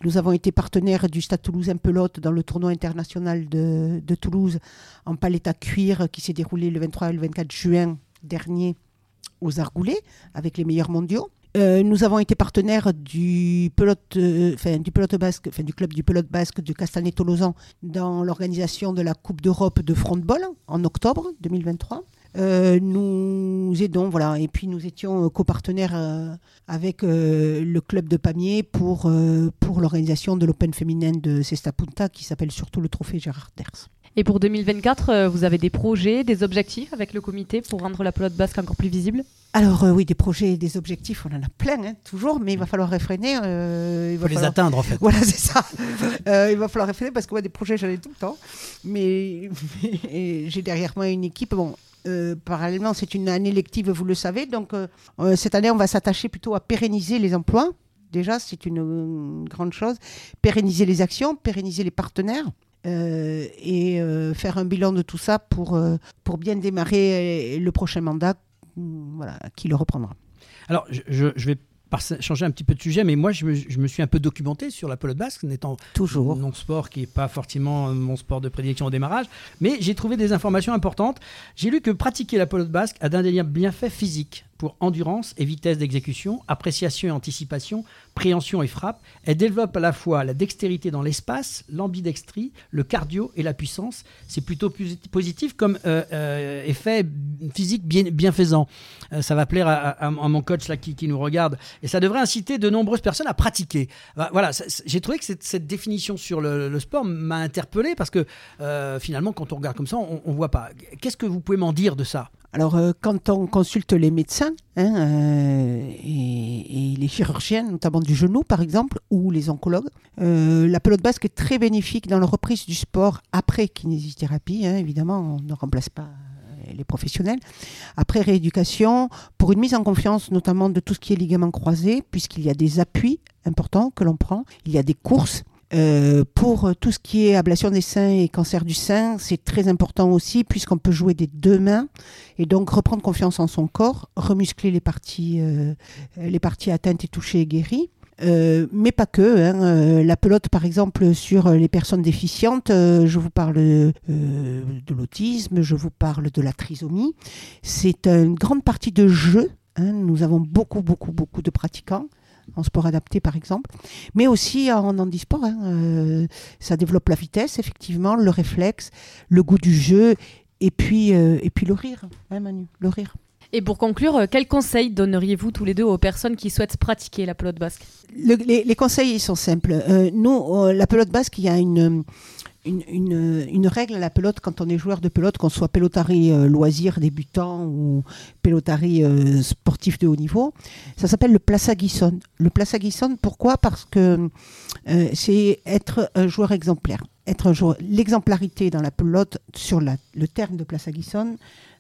nous avons été partenaires du Stade Toulousain Pelote dans le tournoi international de, de Toulouse en palette à cuir qui s'est déroulé le 23 et le 24 juin dernier aux Argoulets avec les meilleurs mondiaux. Euh, nous avons été partenaires du pelote, euh, du pelote basque, du club du pelote basque de Castanet-Tolosan dans l'organisation de la Coupe d'Europe de frontball en octobre 2023. Euh, nous aidons, voilà, et puis nous étions copartenaires avec le club de Pamiers pour, pour l'organisation de l'Open féminin de Cesta Punta qui s'appelle surtout le trophée Gérard Ders. Et pour 2024, euh, vous avez des projets, des objectifs avec le comité pour rendre la pelote basque encore plus visible? Alors euh, oui, des projets et des objectifs, on en a plein, hein, toujours, mais il va falloir réfréner. Euh, il faut les atteindre en fait. Voilà, c'est ça. il va falloir réfréner parce que moi, des projets, j'en ai tout le temps. Mais, j'ai derrière moi une équipe. Bon, parallèlement, c'est une année lective, vous le savez. Donc cette année, on va s'attacher plutôt à pérenniser les emplois. Déjà, c'est une grande chose. Pérenniser les actions, pérenniser les partenaires. Euh, et euh, faire un bilan de tout ça pour, euh, pour bien démarrer le prochain mandat voilà, qui le reprendra. Alors, je, je vais changer un petit peu de sujet, mais moi, je me, suis un peu documenté sur la pelote basque, n'étant toujours non sport qui n'est pas forcément mon sport de prédilection au démarrage, mais j'ai trouvé des informations importantes. J'ai lu que pratiquer la pelote basque a d'indéniables bienfaits physiques pour endurance et vitesse d'exécution, appréciation et anticipation, préhension et frappe. Elle développe à la fois la dextérité dans l'espace, l'ambidextrie, le cardio et la puissance. C'est plutôt positif comme euh, euh, effet physique bien, bienfaisant. Euh, ça va plaire à, mon coach là, qui, nous regarde et ça devrait inciter de nombreuses personnes à pratiquer. Bah, voilà, j'ai trouvé que cette, définition sur le, sport m'a interpellé parce que finalement, quand on regarde comme ça, on ne voit pas. Qu'est-ce que vous pouvez m'en dire de ça? Alors, quand on consulte les médecins hein, euh, et, les chirurgiens, notamment du genou par exemple, ou les oncologues, euh, la pelote basque est très bénéfique dans la reprise du sport après kinésithérapie. Hein, évidemment, on ne remplace pas les professionnels. Après rééducation, pour une mise en confiance notamment de tout ce qui est ligament croisé, puisqu'il y a des appuis importants que l'on prend, il y a des courses. Euh, pour tout ce qui est ablation des seins et cancer du sein, c'est très important aussi puisqu'on peut jouer des deux mains et donc reprendre confiance en son corps, remuscler les parties, euh, les parties atteintes et touchées et guéries. Euh, mais pas que. Hein. la pelote, par exemple, sur les personnes déficientes, je vous parle de l'autisme, je vous parle de la trisomie. C'est une grande partie de jeu. Hein. Nous avons beaucoup, beaucoup, beaucoup de pratiquants en sport adapté par exemple, mais aussi en handisport. Hein, euh, ça développe la vitesse, effectivement, le réflexe, le goût du jeu, et puis, euh, et puis le rire, hein, Manu, le rire. Et pour conclure, euh, quels conseils donneriez-vous tous les deux aux personnes qui souhaitent pratiquer la pelote basque? Les, conseils sont simples. nous, la pelote basque, il y a une, une, règle à la pelote quand on est joueur de pelote, qu'on soit pelotari euh, loisir débutant ou pelotari euh, sportif de haut niveau, ça s'appelle le Plaza Guisson. Le Plaza Guisson, pourquoi? Parce que euh, c'est être un joueur exemplaire. Être l'exemplarité dans la pelote sur le terme de Plaza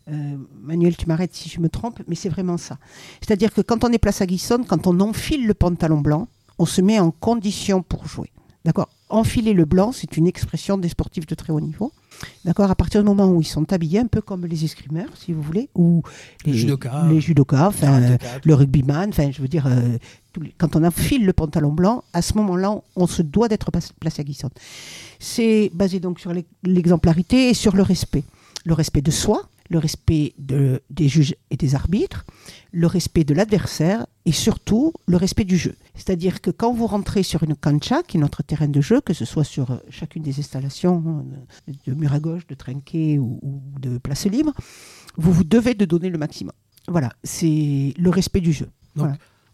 Guisson, Manuel, tu m'arrêtes si je me trompe, mais c'est vraiment ça. C'est-à-dire que quand on est Plaza Guisson, quand on enfile le pantalon blanc, on se met en condition pour jouer. D'accord? Enfiler le blanc, c'est une expression des sportifs de très haut niveau. D'accord? À partir du moment où ils sont habillés un peu comme les escrimeurs, si vous voulez, ou les, judokas, les judokas, le rugbyman, enfin, je veux dire, euh, quand on enfile le pantalon blanc, à ce moment-là, on se doit d'être placé à glissade. C'est basé donc sur l'exemplarité et sur le respect. Le respect de soi, le respect de, des juges et des arbitres, le respect de l'adversaire et surtout le respect du jeu. C'est-à-dire que quand vous rentrez sur une cancha, qui est notre terrain de jeu, que ce soit sur euh, chacune des installations euh, de mur à gauche, de trinquet ou, de place libre, vous vous devez de donner le maximum. Voilà, c'est le respect du jeu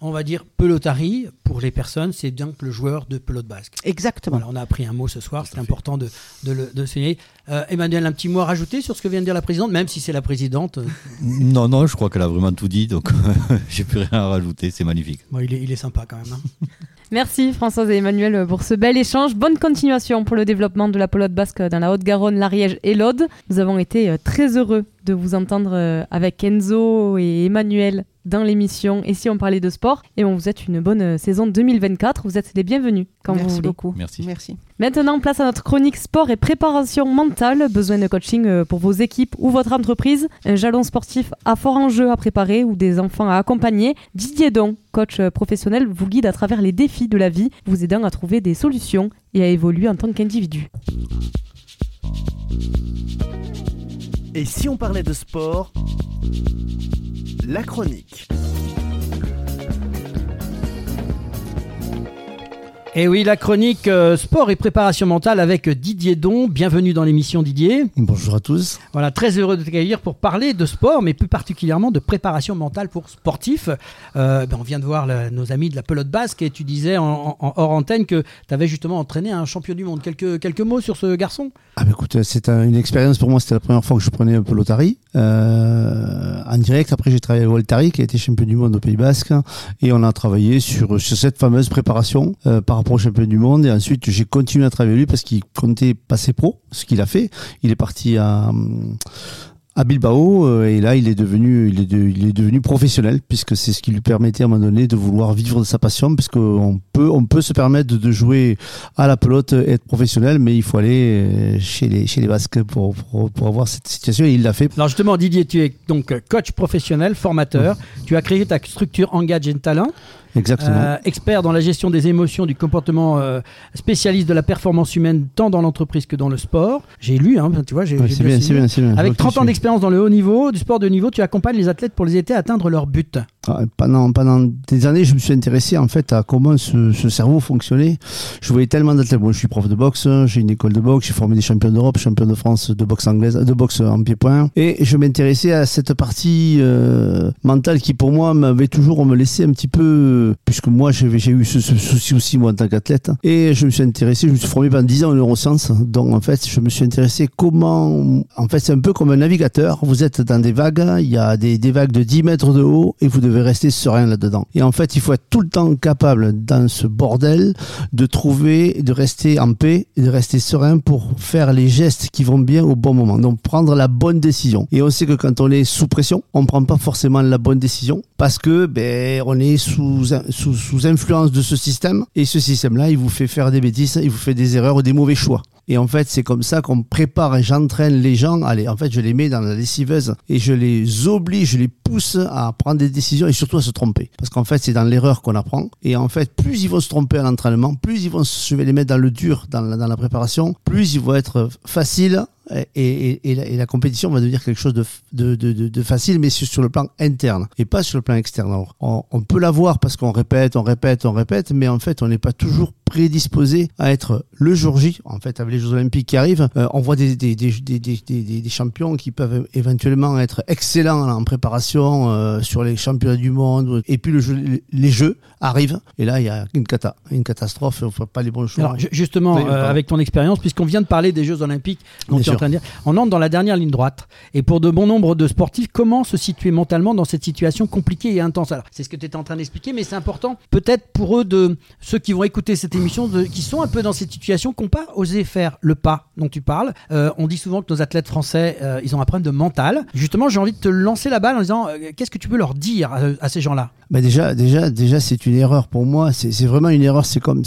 on va dire pelotari pour les personnes, c'est que le joueur de pelote basque. Exactement. on a appris un mot ce soir, c'est important de, le de signaler. Euh, Emmanuel, un petit mot à rajouter sur ce que vient de dire la présidente, même si c'est la présidente Non, non, je crois qu'elle a vraiment tout dit, donc j'ai plus rien à rajouter, c'est magnifique. il, est, il, est, sympa quand même. Hein. Merci Françoise et Emmanuel pour ce bel échange. Bonne continuation pour le développement de la pelote basque dans la Haute-Garonne, l'Ariège et l'Aude. Nous avons été euh, très heureux de vous entendre euh, avec Enzo et Emmanuel dans l'émission Et si on parlait de sport Et on vous souhaite une bonne euh, saison 2024. Vous êtes les bienvenus quand Merci vous voulez. beaucoup. Merci. Merci. Maintenant, place à notre chronique sport et préparation mentale. Besoin de coaching euh, pour vos équipes ou votre entreprise. Un jalon sportif à fort enjeu à préparer ou des enfants à accompagner. Didier Don, coach euh, professionnel, vous guide à travers les défis de la vie, vous aidant à trouver des solutions et à évoluer en tant qu'individu. Et si on parlait de sport? La chronique. Et eh oui, la chronique euh, sport et préparation mentale avec Didier Don. Bienvenue dans l'émission Didier. Bonjour à tous. Voilà, très heureux de t'accueillir pour parler de sport, mais plus particulièrement de préparation mentale pour sportifs. Euh, ben, on vient de voir nos amis de la pelote basque et tu disais en, hors antenne que tu avais justement entraîné un champion du monde. Quelques, quelques mots sur ce garçon? Ah bah écoute, c'est une expérience pour moi, c'était la première fois que je prenais un pelotari euh, en direct. Après j'ai travaillé avec Waltari qui a été champion du monde au Pays Basque et on a travaillé sur, sur cette fameuse préparation par rapport au champion du monde et ensuite j'ai continué à travailler avec lui parce qu'il comptait passer pro, ce qu'il a fait. Il est parti à à Bilbao euh, et là il est devenu il est, il est devenu professionnel puisque c'est ce qui lui permettait à un moment donné de vouloir vivre de sa passion parce qu'on peut on peut se permettre de jouer à la pelote et être professionnel mais il faut aller euh, chez les chez les Basques pour, pour, avoir cette situation et il l'a fait. Alors justement Didier tu es donc coach professionnel formateur tu as créé ta structure Engage and Talent Exactement. Euh, expert dans la gestion des émotions, du comportement, euh, spécialiste de la performance humaine tant dans l'entreprise que dans le sport. J'ai lu, hein, tu vois, j'ai c'est bien, bien, bien, Avec 30 ans d'expérience dans le haut niveau, du sport de haut niveau, tu accompagnes les athlètes pour les aider à atteindre leur but. Ah, pendant, pendant des années, je me suis intéressé en fait à comment ce, ce cerveau fonctionnait. Je voyais tellement d'athlètes. Bon, je suis prof de boxe, j'ai une école de boxe, j'ai formé des champions d'Europe, champions de France de boxe anglaise, de boxe en pied-point. Et je m'intéressais à cette partie euh, mentale qui, pour moi, m'avait toujours me laissé un petit peu, puisque moi, j'ai eu ce, souci aussi moi en tant qu'athlète. Et je me suis intéressé, je me suis formé pendant 10 ans en neurosciences. Donc en fait, je me suis intéressé comment, en fait, c'est un peu comme un navigateur. Vous êtes dans des vagues, il y a des, des vagues de 10 mètres de haut et vous devez rester serein là-dedans. Et en fait, il faut être tout le temps capable dans ce bordel de trouver, de rester en paix et de rester serein pour faire les gestes qui vont bien au bon moment. Donc prendre la bonne décision. Et on sait que quand on est sous pression, on prend pas forcément la bonne décision parce que ben on est sous, sous, influence de ce système et ce système-là, il vous fait faire des bêtises, il vous fait des erreurs ou des mauvais choix. Et en fait, c'est comme ça qu'on prépare et j'entraîne les gens. Allez, en fait, je les mets dans la lessiveuse et je les oblige, je les pousse à prendre des décisions et surtout à se tromper. Parce qu'en fait, c'est dans l'erreur qu'on apprend. Et en fait, plus ils vont se tromper à l'entraînement, plus ils vont, je vais les mettre dans le dur, dans la, dans la préparation, plus ils vont être faciles et, et, la, compétition va devenir quelque chose de, de, de, de, facile, mais sur le plan interne et pas sur le plan externe. on, on peut l'avoir parce qu'on répète, on répète, on répète, mais en fait, on n'est pas toujours prédisposé à être le jour J. En fait, avec les Jeux Olympiques qui arrivent, euh, on voit des, des, des, des, des, champions qui peuvent éventuellement être excellents en préparation euh, sur les championnats du monde. Et puis le jeu, les Jeux arrivent, et là, il y a une cata, une catastrophe. On ne fait pas les bons choix. Alors, justement, euh, avec ton expérience, puisqu'on vient de parler des Jeux Olympiques, donc On entre dans la dernière ligne droite. Et pour de bon nombre de sportifs, comment se situer mentalement dans cette situation compliquée et intense? C'est ce que tu étais en train d'expliquer, mais c'est important peut-être pour eux, de ceux qui vont écouter cette émission, qui sont un peu dans cette situation, qui n'ont pas osé faire le pas dont tu parles. Euh, on dit souvent que nos athlètes français, euh, ils ont un problème de mental. Justement, j'ai envie de te lancer la balle en disant, euh, qu'est-ce que tu peux leur dire à, ces gens-là? Bah déjà, déjà, déjà, c'est une erreur pour moi. C'est vraiment une erreur. C'est comme,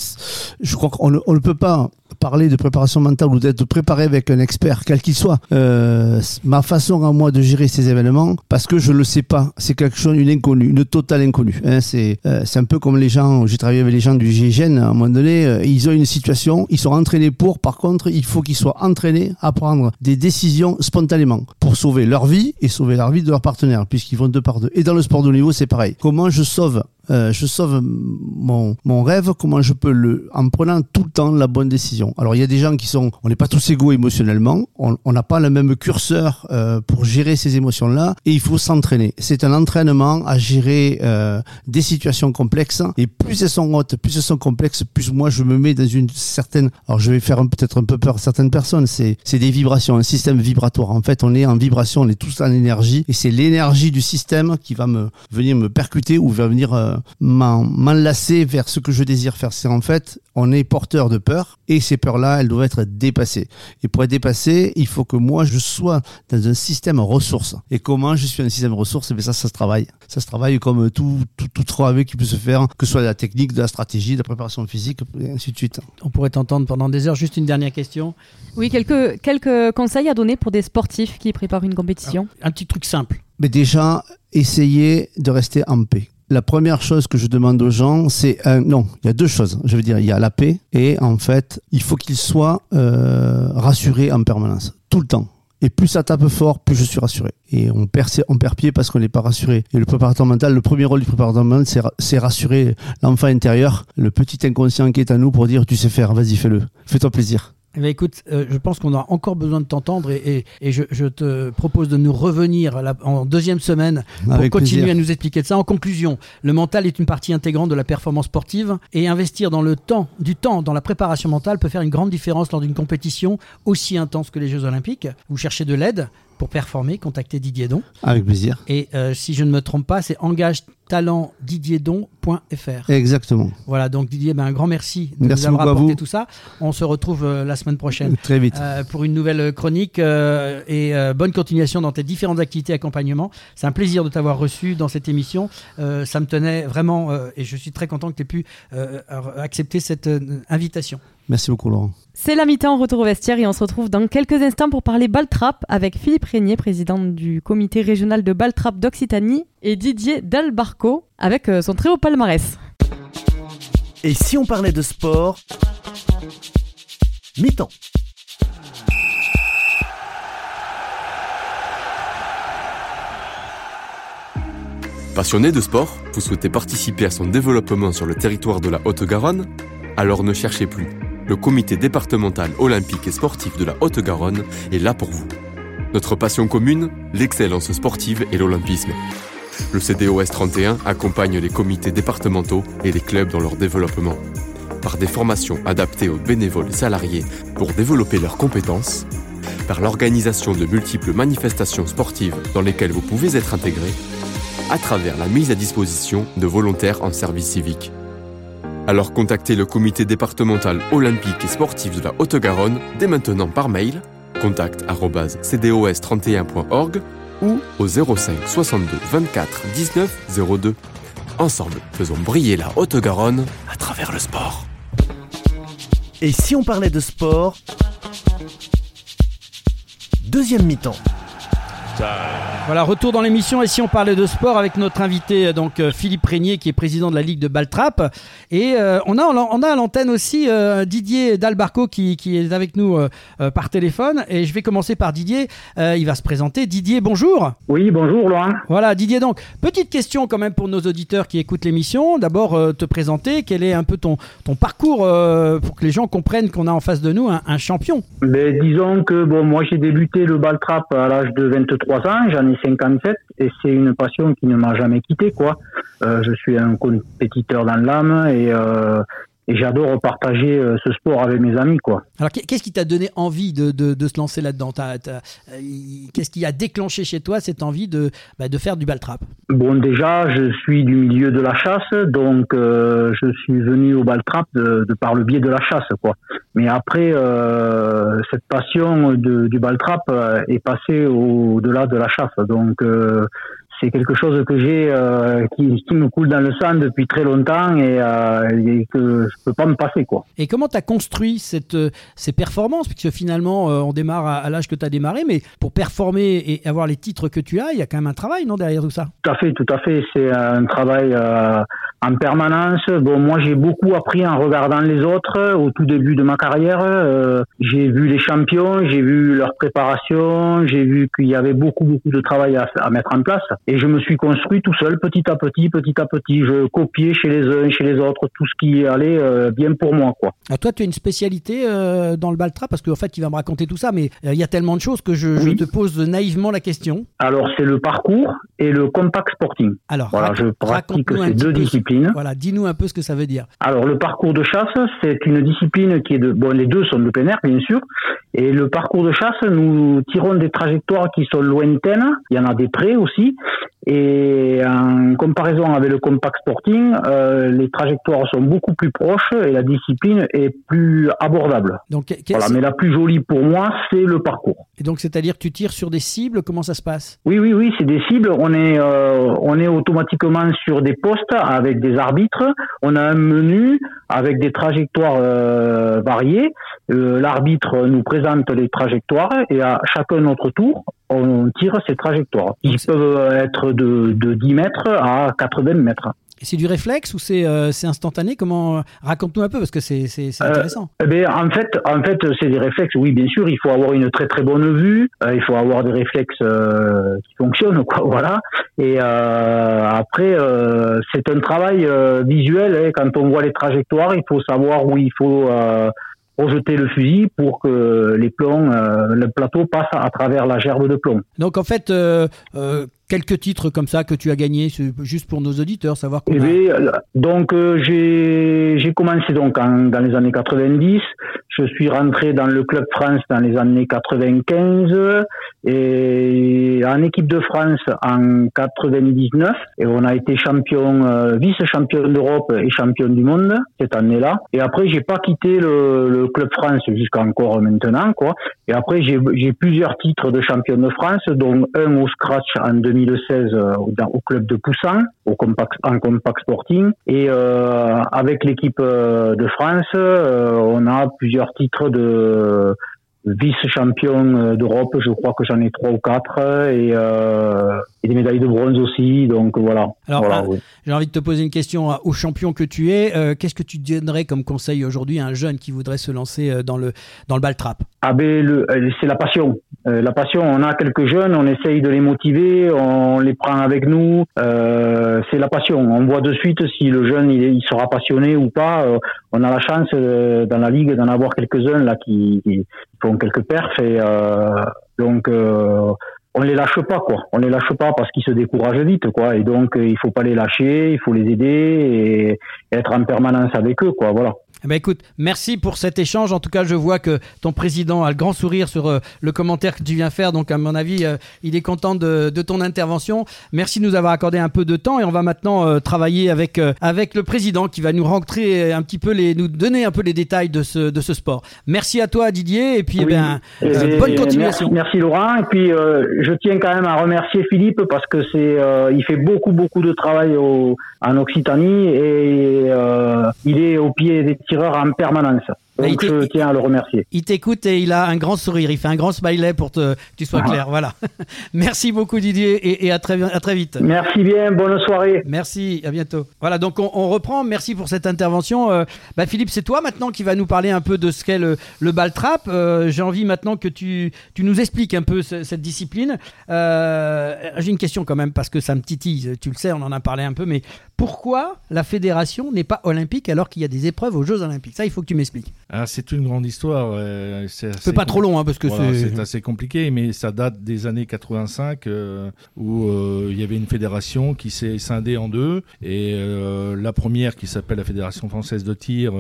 je crois qu'on ne peut pas parler de préparation mentale ou d'être préparé avec un expert, quel qu'il soit, euh, ma façon à moi de gérer ces événements, parce que je le sais pas, c'est quelque chose, une inconnue, une totale inconnue. Hein, c'est euh, un peu comme les gens, j'ai travaillé avec les gens du GIGN, à un moment donné, euh, ils ont une situation, ils sont entraînés pour, par contre, il faut qu'ils soient entraînés à prendre des décisions spontanément pour sauver leur vie et sauver la vie de leur partenaire, puisqu'ils vont deux par deux. Et dans le sport de niveau, c'est pareil. Comment je sauve euh, je sauve mon, mon rêve, comment je peux le, en prenant tout le temps la bonne décision. Alors il y a des gens qui sont, on n'est pas tous égaux émotionnellement, on n'a pas le même curseur euh, pour gérer ces émotions-là, et il faut s'entraîner. C'est un entraînement à gérer euh, des situations complexes, et plus elles sont hautes, plus elles sont complexes, plus moi je me mets dans une certaine, alors je vais faire peut-être un peu peur à certaines personnes, c'est des vibrations, un système vibratoire. En fait, on est en vibration, on est tous en énergie, et c'est l'énergie du système qui va me venir me percuter ou va venir euh, m'enlacer vers ce que je désire faire. C'est en fait, on est porteur de peur et ces peurs-là, elles doivent être dépassées. Et pour être dépassées, il faut que moi, je sois dans un système ressources. Et comment je suis un système ressources Mais eh ça, ça se travaille. Ça se travaille comme tout, tout, tout travail qui peut se faire, que ce soit de la technique, de la stratégie, de la préparation physique, et ainsi de suite. On pourrait t'entendre pendant des heures. Juste une dernière question. Oui, quelques, quelques conseils à donner pour des sportifs qui préparent une compétition. un petit truc simple. Mais déjà, essayez de rester en paix la première chose que je demande aux gens, c'est non, il y a deux choses. Je veux dire, il y a la paix et en fait, il faut qu'ils soient euh, rassurés en permanence, tout le temps. Et plus ça tape fort, plus je suis rassuré. Et on perd, on perd pied parce qu'on n'est pas rassuré. Et le préparateur mental, le premier rôle du préparateur mental, c'est rassurer l'enfant intérieur, le petit inconscient qui est à nous pour dire tu sais faire, vas-y fais-le, fais-toi plaisir. Eh ben, écoute, euh, je pense qu'on a encore besoin de t'entendre et, je, te propose de nous revenir en deuxième semaine pour continuer à nous expliquer de ça. En conclusion, le mental est une partie intégrante de la performance sportive et investir dans le temps, du temps dans la préparation mentale peut faire une grande différence lors d'une compétition aussi intense que les Jeux Olympiques. Vous cherchez de l'aide pour performer, contactez Didier Don. Avec plaisir. Et euh, si je ne me trompe pas, c'est engage-talent-didier-don.fr. Exactement. Voilà, donc Didier, ben, un grand merci de nous avoir apporté tout ça. On se retrouve euh, la semaine prochaine. Très vite. Euh, pour une nouvelle chronique et bonne continuation dans tes différentes activités d'accompagnement. C'est un plaisir de t'avoir reçu dans cette émission. ça me tenait vraiment et je suis très content que tu aies pu accepter cette invitation. Merci beaucoup, Laurent. C'est la mi-temps, retour au vestiaire et on se retrouve dans quelques instants pour parler Baltrap avec Philippe Régnier, président du comité régional de Baltrap d'Occitanie, et Didier Dalbarco avec euh, son très haut palmarès. Et si on parlait de sport Mi-temps. Passionné de sport, vous souhaitez participer à son développement sur le territoire de la Haute-Garonne? Alors ne cherchez plus le comité départemental olympique et sportif de la Haute-Garonne est là pour vous. Notre passion commune, l'excellence sportive et l'olympisme. Le CDOS 31 accompagne les comités départementaux et les clubs dans leur développement. Par des formations adaptées aux bénévoles salariés pour développer leurs compétences, par l'organisation de multiples manifestations sportives dans lesquelles vous pouvez être intégré, à travers la mise à disposition de volontaires en service civique. Alors contactez le comité départemental olympique et sportif de la Haute-Garonne dès maintenant par mail contact@cdos31.org ou au 05 62 24 19 02. Ensemble, faisons briller la Haute-Garonne à travers le sport. Et si on parlait de sport? Deuxième mi-temps. Voilà, retour dans l'émission et si on parlait de sport avec notre invité donc euh, Philippe Régnier qui est président de la Ligue de Baltrap et euh, on, a, on a à l'antenne aussi euh, Didier Dalbarco qui, qui, est avec nous par téléphone et je vais commencer par Didier, il va se présenter. Didier, bonjour. Oui, bonjour Laurent. Voilà, Didier donc, petite question quand même pour nos auditeurs qui écoutent l'émission. D'abord te présenter, quel est un peu ton, ton parcours pour que les gens comprennent qu'on a en face de nous un, champion? Ben, disons que bon, moi j'ai débuté le Baltrap à l'âge de 23 ans, j'en ai 57 et c'est une passion qui ne m'a jamais quitté quoi. Euh, je suis un compétiteur dans l'âme et euh, et j'adore partager ce sport avec mes amis. Quoi. Alors qu'est-ce qui t'a donné envie de, de, se lancer là-dedans? Qu'est-ce qui a déclenché chez toi cette envie de, bah, de faire du baltrap Bon, déjà, je suis du milieu de la chasse, donc je suis venu au baltrap de, de, par le biais de la chasse. quoi. Mais après, cette passion du baltrap est passée au-delà de la chasse. Donc, c'est quelque chose que j'ai euh, qui, qui, me coule dans le sang depuis très longtemps et, euh, et que je peux pas me passer quoi. Et comment tu as construit cette, euh, ces performances? Puisque finalement euh, on démarre à, l'âge que tu as démarré mais pour performer et avoir les titres que tu as, il y a quand même un travail non derrière tout ça? Tout à fait, tout à fait, c'est un travail en permanence. Bon, moi j'ai beaucoup appris en regardant les autres au tout début de ma carrière. j'ai vu les champions, j'ai vu leur préparation, j'ai vu qu'il y avait beaucoup beaucoup de travail à, à mettre en place. Et je me suis construit tout seul, petit à petit, petit à petit. Je copiais chez les uns, chez les autres, tout ce qui allait euh, bien pour moi. Quoi. Toi, tu as une spécialité euh, dans le Baltra Parce qu'en fait, tu vas me raconter tout ça, mais euh, il y a tellement de choses que je, te pose naïvement la question. Alors, c'est le parcours et le compact sporting. Alors, voilà, je pratique ces deux disciplines. Voilà, dis-nous un peu ce que ça veut dire. Alors, le parcours de chasse, c'est une discipline qui est de. Bon, les deux sont de plein air, bien sûr. Et le parcours de chasse, nous tirons des trajectoires qui sont lointaines. Il y en a des près aussi. Et en comparaison avec le compact sporting, euh, les trajectoires sont beaucoup plus proches et la discipline est plus abordable. Donc, voilà, mais la plus jolie pour moi, c'est le parcours. Et donc, c'est-à-dire que tu tires sur des cibles Comment ça se passe? Oui, oui, oui, c'est des cibles. On est, euh, on est automatiquement sur des postes avec des arbitres. On a un menu avec des trajectoires euh, variées. L'arbitre nous présente les trajectoires et à chacun notre tour, on tire ces trajectoires. Ils peuvent être de, de 10 mètres à 80 mètres. C'est du réflexe ou c'est euh, instantané? Comment raconte-nous un peu parce que c'est euh, intéressant. Eh en fait, en fait, c'est des réflexes. Oui, bien sûr, il faut avoir une très très bonne vue. il faut avoir des réflexes qui fonctionnent, quoi. Voilà. Et après, c'est un travail visuel. Hein. Quand on voit les trajectoires, il faut savoir où il faut projeter le fusil pour que les plombs, euh, le plateau passe à travers la gerbe de plomb. Donc en fait, euh, euh, quelques titres comme ça que tu as gagnés, juste pour nos auditeurs, savoir comment. Eh donc j'ai commencé donc dans les années 90. Je suis rentré dans le club France dans les années 95 et en équipe de France en 99 et on a été champion, euh, vice-champion d'Europe et champion du monde cette année-là. Et après j'ai pas quitté le, le club France jusqu'à encore maintenant quoi. Et après j'ai plusieurs titres de champion de France, dont un au scratch en 2016 euh, au club de Poussin, au compact, en compact sporting. Et euh, avec l'équipe euh, de France, on a plusieurs titres de vice-champion d'Europe, je crois que j'en ai trois ou quatre, et, et, des médailles de bronze aussi, donc voilà. Alors, ah, j'ai envie de te poser une question au champion que tu es. Euh, qu'est-ce que tu donnerais comme conseil aujourd'hui à un jeune qui voudrait se lancer euh, dans le, dans le ball trap? Ah ben, c'est la passion. la passion, on a quelques jeunes, on essaye de les motiver, on les prend avec nous. c'est la passion. On voit de suite si le jeune il, il sera passionné ou pas. on a la chance dans la ligue d'en avoir quelques-uns là qui, qui font quelques perfs et euh, donc euh, on les lâche pas quoi. On les lâche pas parce qu'ils se découragent vite quoi. Et donc il faut pas les lâcher, il faut les aider et être en permanence avec eux quoi. Voilà. Eh ben écoute, merci pour cet échange. En tout cas, je vois que ton président a le grand sourire sur euh, le commentaire que tu viens faire. Donc, à mon avis, euh, il est content de, ton intervention. Merci de nous avoir accordé un peu de temps. Et on va maintenant euh, travailler avec, avec le président qui va nous rentrer un petit peu les, nous donner un peu les détails de ce, de ce sport. Merci à toi, Didier. Et puis, eh ben, bonne continuation. Merci, Laurent. Et puis, je tiens quand même à remercier Philippe parce que c'est, il fait beaucoup, beaucoup de travail au, en Occitanie et il est au pied des en permanence. Donc je tiens à le remercier. Il t'écoute et il a un grand sourire, il fait un grand smiley pour te, que tu sois ah. clair. Voilà. Merci beaucoup Didier et, à, très, à très vite. Merci bien, bonne soirée. Merci, à bientôt. Voilà, donc on, reprend. Merci pour cette intervention. Euh, bah, Philippe, c'est toi maintenant qui va nous parler un peu de ce qu'est le, le ball trap. Euh, j'ai envie maintenant que tu, tu nous expliques un peu cette discipline. Euh, j'ai une question quand même parce que ça me titille. Tu le sais, on en a parlé un peu, mais pourquoi la fédération n'est pas olympique alors qu'il y a des épreuves aux Jeux olympiques? Ça, il faut que tu m'expliques. Ah, c'est une grande histoire. Euh, c'est pas trop long, hein, parce que c'est assez compliqué, mais ça date des années 85 euh, où euh, il y avait une fédération qui s'est scindée en deux. Et la première, qui s'appelle la Fédération française de tir,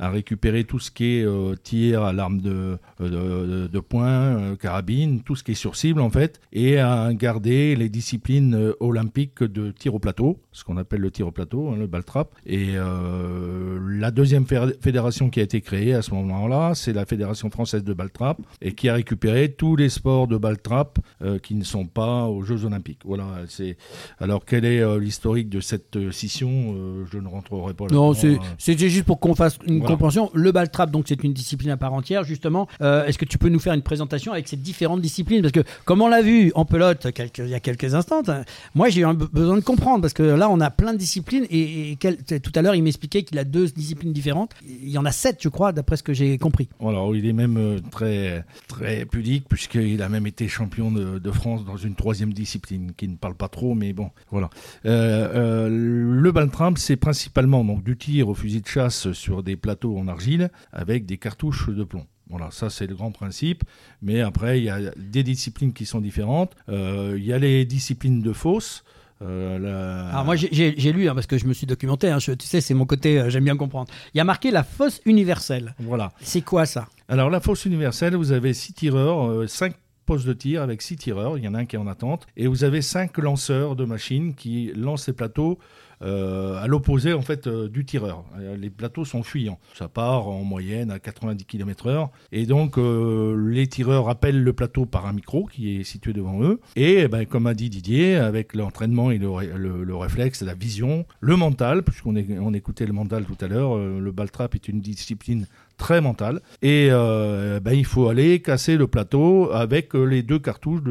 a récupéré tout ce qui est tir à l'arme de, de, de, poing, carabine, tout ce qui est sur cible en fait, et a gardé les disciplines olympiques de tir au plateau, ce qu'on appelle le tir au plateau, hein, le ball trap. Et la deuxième fédération qui a été créée à ce moment-là, c'est la Fédération française de Baltrap et qui a récupéré tous les sports de Baltrap euh, qui ne sont pas aux Jeux Olympiques. Voilà. C'est alors quel est euh, l'historique de cette euh, scission Je ne rentrerai pas. Non, c'était juste pour qu'on fasse une compréhension. Le Baltrap, donc c'est une discipline à part entière, justement. Est-ce que tu peux nous faire une présentation avec ces différentes disciplines? Parce que comme on l'a vu en pelote il y a quelques instants, hein, moi j'ai eu besoin de comprendre parce que là on a plein de disciplines et, tout à l'heure il m'expliquait qu'il a deux disciplines différentes. Il y en a sept, je crois, d'après ce que j'ai compris. Voilà, il est même euh, très, très pudique, puisqu'il a même été champion de, France dans une troisième discipline, qui ne parle pas trop, mais bon, voilà. Euh, euh, le baltram, c'est principalement donc, du tir au fusil de chasse sur des plateaux en argile, avec des cartouches de plomb. Voilà, ça c'est le grand principe. Mais après, il y a des disciplines qui sont différentes. il y a les disciplines de fosse. Euh, Alors moi j'ai lu hein, parce que je me suis documenté, hein, tu sais c'est mon côté, euh, j'aime bien comprendre. Il y a marqué la fosse universelle. Voilà. C'est quoi ça? Alors la fosse universelle, vous avez six tireurs, 5 euh, postes de tir avec six tireurs, il y en a un qui est en attente, et vous avez cinq lanceurs de machines qui lancent ces plateaux à l'opposé en fait euh, du tireur. Euh, les plateaux sont fuyants. Ça part en moyenne à 90 km/h et donc les tireurs appellent le plateau par un micro qui est situé devant eux. Et eh ben, comme a dit Didier, avec l'entraînement et le, réflexe, la vision, le mental, puisqu'on on écoutait le mental tout à l'heure, le ball trap est une discipline très mentale. Et ben, il faut aller casser le plateau avec les deux cartouches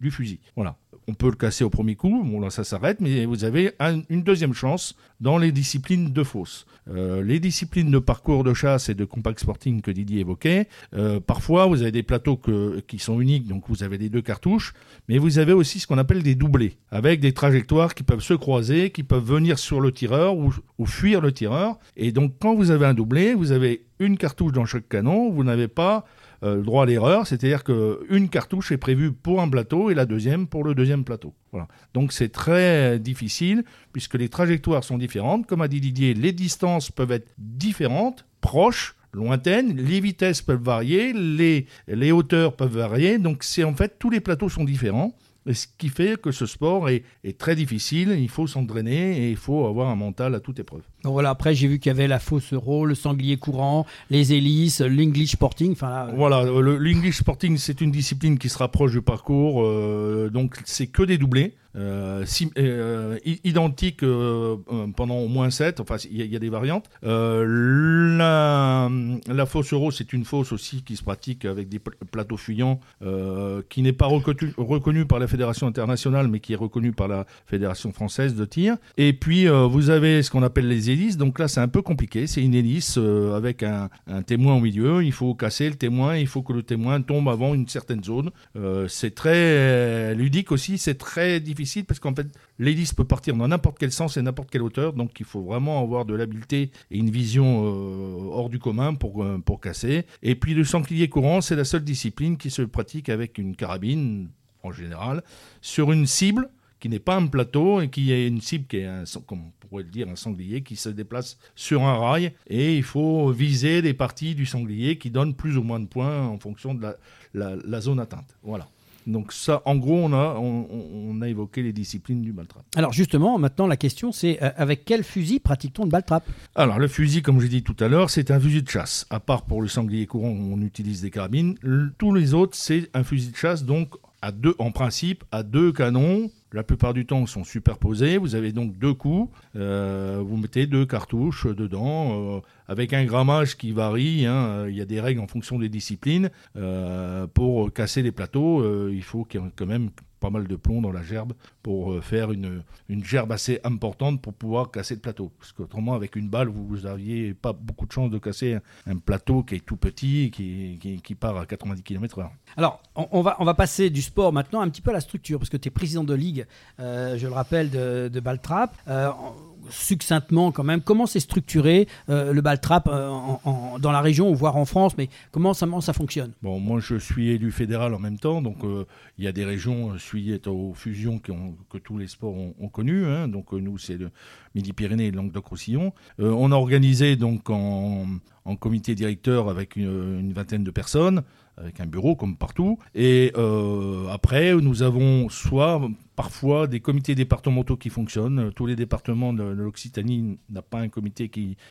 du fusil. Voilà on peut le casser au premier coup, bon là ça s'arrête, mais vous avez une deuxième chance dans les disciplines de fosse. Euh, les disciplines de parcours de chasse et de compact sporting que Didier évoquait, euh, parfois vous avez des plateaux qui sont uniques, donc vous avez les deux cartouches, mais vous avez aussi ce qu'on appelle des doublés, avec des trajectoires qui peuvent se croiser, qui peuvent venir sur le tireur ou, ou fuir le tireur. Et donc quand vous avez un doublé, vous avez une cartouche dans chaque canon, vous n'avez pas euh, le droit à l'erreur, c'est-à-dire qu'une cartouche est prévue pour un plateau et la deuxième pour le deuxième plateau. Voilà. Donc c'est très difficile puisque les trajectoires sont différentes. Comme a dit Didier, les distances peuvent être différentes, proches, lointaines, les vitesses peuvent varier, les, les hauteurs peuvent varier. Donc c'est en fait tous les plateaux sont différents ce qui fait que ce sport est, très difficile, il faut s'entraîner et il faut avoir un mental à toute épreuve. Donc voilà, après j'ai vu qu'il y avait la fausse euro, le sanglier courant, les hélices, l'English Sporting. Enfin, Voilà, l'English Sporting c'est une discipline qui se rapproche du parcours, euh, donc c'est que des doublés. Euh, euh, identique euh, pendant au moins 7, enfin il y, a des variantes. la, fosse euro, c'est une fosse aussi qui se pratique avec des plateaux fuyants, qui n'est pas reconnu, reconnu, par la Fédération internationale, mais qui est reconnu par la Fédération française de tir. Et puis vous avez ce qu'on appelle les hélices, donc là c'est un peu compliqué, c'est une hélice avec un, un, témoin au milieu, il faut casser le témoin, il faut que le témoin tombe avant une certaine zone. c'est très ludique aussi, c'est très difficile parce qu'en fait, l'hélice peut partir dans n'importe quel sens et n'importe quelle hauteur, donc il faut vraiment avoir de l'habileté et une vision euh, hors du commun pour, euh, pour casser. Et puis le sanglier courant, c'est la seule discipline qui se pratique avec une carabine, en général, sur une cible qui n'est pas un plateau et qui est une cible qui est, un, comme pourrait le dire, un sanglier qui se déplace sur un rail et il faut viser des parties du sanglier qui donnent plus ou moins de points en fonction de la zone atteinte. Voilà. Donc ça, en gros, on a, on, a évoqué les disciplines du baltrap. Alors justement, maintenant la question c'est euh, avec quel fusil pratique-t-on le baltrap Alors le fusil, comme j'ai dit tout à l'heure, c'est un fusil de chasse. À part pour le sanglier courant, on utilise des carabines. tous les autres, c'est un fusil de chasse, donc à deux, en principe, à deux canons la plupart du temps sont superposés. Vous avez donc deux coups. Euh, vous mettez deux cartouches dedans euh, avec un grammage qui varie. Hein. Il y a des règles en fonction des disciplines. Euh, pour casser les plateaux, il faut quand même pas mal de plomb dans la gerbe pour euh, faire une, une gerbe assez importante pour pouvoir casser le plateau. Parce qu'autrement, avec une balle, vous n'aviez pas beaucoup de chance de casser un, plateau qui est tout petit, qui, qui, part à 90 km/h. Alors, on, va, on va passer du sport maintenant un petit peu à la structure, parce que tu es président de ligue, euh, je le rappelle, de, de Baltrap. Euh, succinctement quand même, comment c'est structuré le ball trap dans la région, voire en France, mais comment ça, ça fonctionne? Bon, moi je suis élu fédéral en même temps, donc il y a des régions, suivies aux fusions que tous les sports ont, connues. Hein. donc nous, c'est le Midi-Pyrénées et le Languedoc-Roussillon. on a organisé donc en, comité directeur avec une vingtaine de personnes avec un bureau comme partout. Et euh, après, nous avons soit parfois des comités départementaux qui fonctionnent. Tous les départements de, l'Occitanie n'ont pas un comité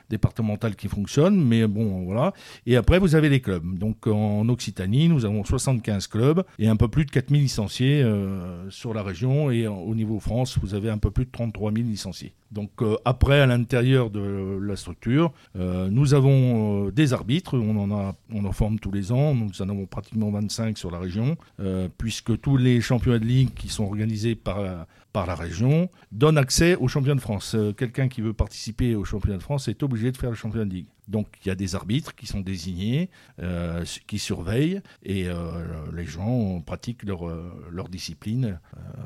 départemental qui fonctionne, mais bon, voilà. Et après, vous avez les clubs. Donc en Occitanie, nous avons 75 clubs et un peu plus de 4000 licenciés euh, sur la région. Et au niveau France, vous avez un peu plus de 33 000 licenciés. Donc euh, après, à l'intérieur de la structure, euh, nous avons des arbitres. On en, a, on en forme tous les ans. Nous en avons pratiquement 25 sur la région, puisque tous les championnats de ligue qui sont organisés par, par la région donne accès au championnat de France. Euh, quelqu'un qui veut participer au championnat de France est obligé de faire le championnat de ligue. Donc il y a des arbitres qui sont désignés, euh, qui surveillent, et euh, les gens pratiquent leur, leur discipline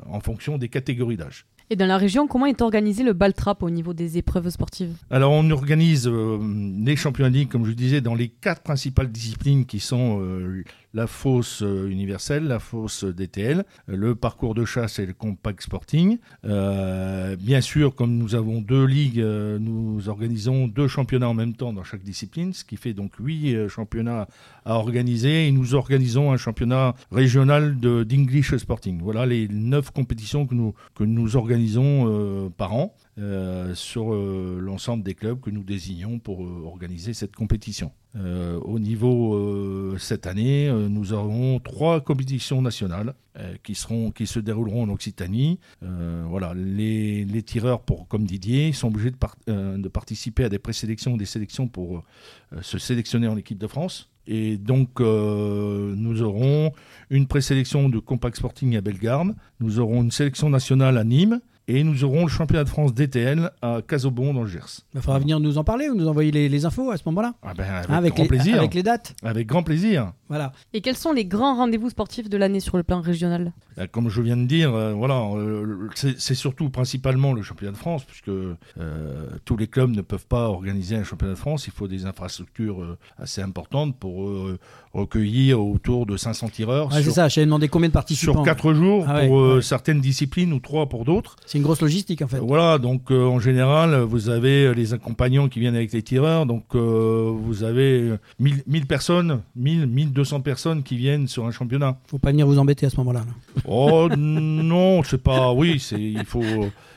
en fonction des catégories d'âge. Et dans la région, comment est organisé le ball trap au niveau des épreuves sportives? Alors on organise les championnats de comme je disais, dans les quatre principales disciplines qui sont la fosse euh, universelle, la fosse DTL, le parcours de chasse et le compact sporting. Euh, bien sûr, comme nous avons deux ligues, euh, nous organisons deux championnats en même temps dans chaque discipline, ce qui fait donc huit championnats à organiser et nous organisons un championnat régional d'English Sporting. Voilà les neuf compétitions que nous, que nous organisons par an. Euh, sur euh, l'ensemble des clubs que nous désignons pour euh, organiser cette compétition. au niveau cette année, nous aurons trois compétitions nationales qui, seront, qui se dérouleront en Occitanie. voilà, les, tireurs, pour, comme Didier, sont obligés de, participer à des présélections des sélections pour se sélectionner en équipe de France. Et donc, nous aurons une présélection de Compact Sporting à Bellegarde, nous aurons une sélection nationale à Nîmes, et nous aurons le championnat de France DTL à Casobon dans le Gers. Il faudra venir nous en parler ou nous envoyer les, infos à ce moment-là ah ben, avec, grand plaisir. Avec les dates Avec grand plaisir. Voilà. Et quels sont les grands rendez-vous sportifs de l'année sur le plan régional? Ben, Comme je viens de dire, euh, voilà, euh, c'est surtout principalement le championnat de France, puisque euh, tous les clubs ne peuvent pas organiser un championnat de France. Il faut des infrastructures assez importantes pour recueillir autour de 500 tireurs. c'est ça, j'ai demandé combien de participants Sur 4 jours ah pour certaines disciplines ou 3 pour d'autres. C'est une grosse logistique en fait. Voilà, donc euh, en général, vous avez les accompagnants qui viennent avec les tireurs, donc euh, vous avez 1000, 1000 personnes, 1000, 1200 personnes qui viennent sur un championnat. Faut pas venir vous embêter à ce moment-là. Oh non, c'est pas. Oui, c'est il faut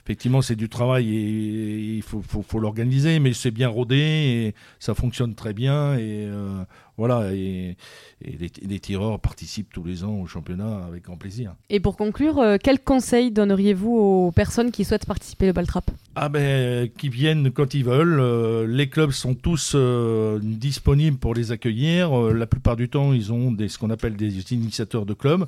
effectivement c'est du travail et il faut, faut, faut l'organiser, mais c'est bien rodé et ça fonctionne très bien et euh, voilà, et, les, tireurs participent tous les ans au championnat avec grand plaisir. Et pour conclure, euh, quels conseils donneriez-vous aux personnes qui souhaitent participer au Baltrap? Ah ben, qui viennent quand ils veulent. Euh, les clubs sont tous euh, disponibles pour les accueillir. la plupart du temps, ils ont des, ce qu'on appelle des initiateurs de clubs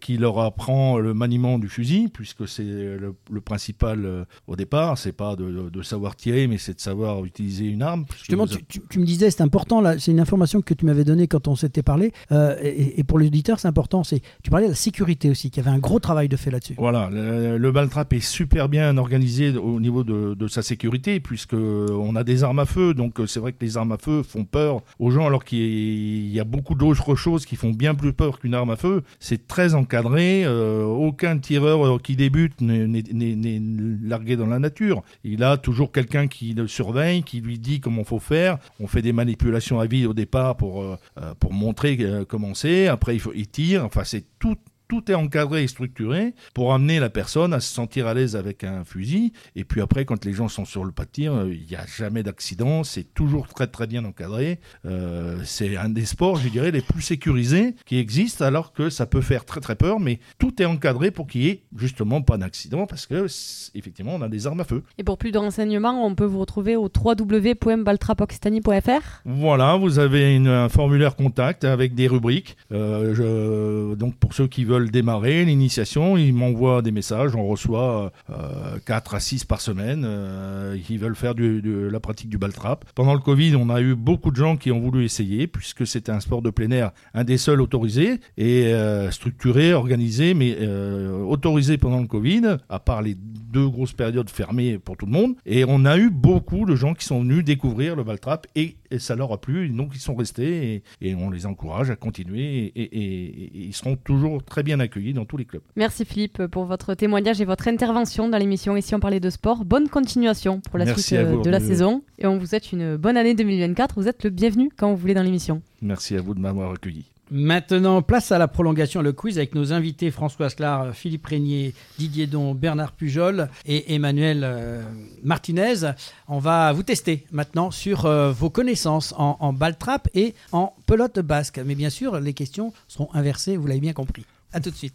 qui leur apprend le maniement du fusil, puisque c'est le, principal au départ. C'est pas de, savoir tirer, mais c'est de savoir utiliser une arme. Justement, tu, tu, me disais, c'est important, là, c'est une information que tu m'avais donné quand on s'était parlé. Euh, et, pour l'auditeur, c'est important. C'est tu parlais de la sécurité aussi, qu'il y avait un gros travail de fait là-dessus. Voilà, le, le Baltrap est super bien organisé au niveau de, sa sécurité, puisque on a des armes à feu. Donc c'est vrai que les armes à feu font peur aux gens, alors qu'il y a beaucoup d'autres choses qui font bien plus peur qu'une arme à feu. C'est très encadré. Euh, aucun tireur euh, qui débute n'est largué dans la nature. Il a toujours quelqu'un qui le surveille, qui lui dit comment faut faire. On fait des manipulations à vie au départ pour euh, euh, pour, montrer euh, comment c'est. Après, il, faut, il tire. Enfin, c'est tout tout est encadré et structuré pour amener la personne à se sentir à l'aise avec un fusil. Et puis après, quand les gens sont sur le pas de tir, il n'y a jamais d'accident. C'est toujours très très bien encadré. Euh, c'est un des sports, je dirais, les plus sécurisés qui existent, alors que ça peut faire très très peur. Mais tout est encadré pour qu'il n'y ait justement pas d'accident, parce que effectivement, on a des armes à feu. Et pour plus de renseignements, on peut vous retrouver au www.baltrapoccitanie.fr. Voilà, vous avez une, un formulaire contact avec des rubriques. Euh, je, donc pour ceux qui veulent démarrer l'initiation, ils m'envoient des messages, on reçoit euh, 4 à 6 par semaine, euh, ils veulent faire du, de la pratique du baltrap. Pendant le Covid, on a eu beaucoup de gens qui ont voulu essayer, puisque c'était un sport de plein air, un des seuls autorisés, et euh, structuré, organisé, mais euh, autorisé pendant le Covid, à part les deux grosses périodes fermées pour tout le monde. Et on a eu beaucoup de gens qui sont venus découvrir le Valtrap et, et ça leur a plu. Donc ils sont restés et, on les encourage à continuer et- et ils seront toujours très bien accueillis dans tous les clubs. Merci Philippe pour votre témoignage et votre intervention dans l'émission Ici on parlait de sport. Bonne continuation pour la Merci suite euh, vous, de la saison et on vous souhaite une bonne année 2024. Vous êtes le bienvenu quand vous voulez dans l'émission. Merci à vous de m'avoir accueilli. Maintenant, place à la prolongation, le quiz avec nos invités François Sclar, Philippe Régnier, Didier Don, Bernard Pujol et Emmanuel euh, Martinez. On va vous tester maintenant sur euh, vos connaissances en, en balle trap et en pelote basque. Mais bien sûr, les questions seront inversées, vous l'avez bien compris. À tout de suite.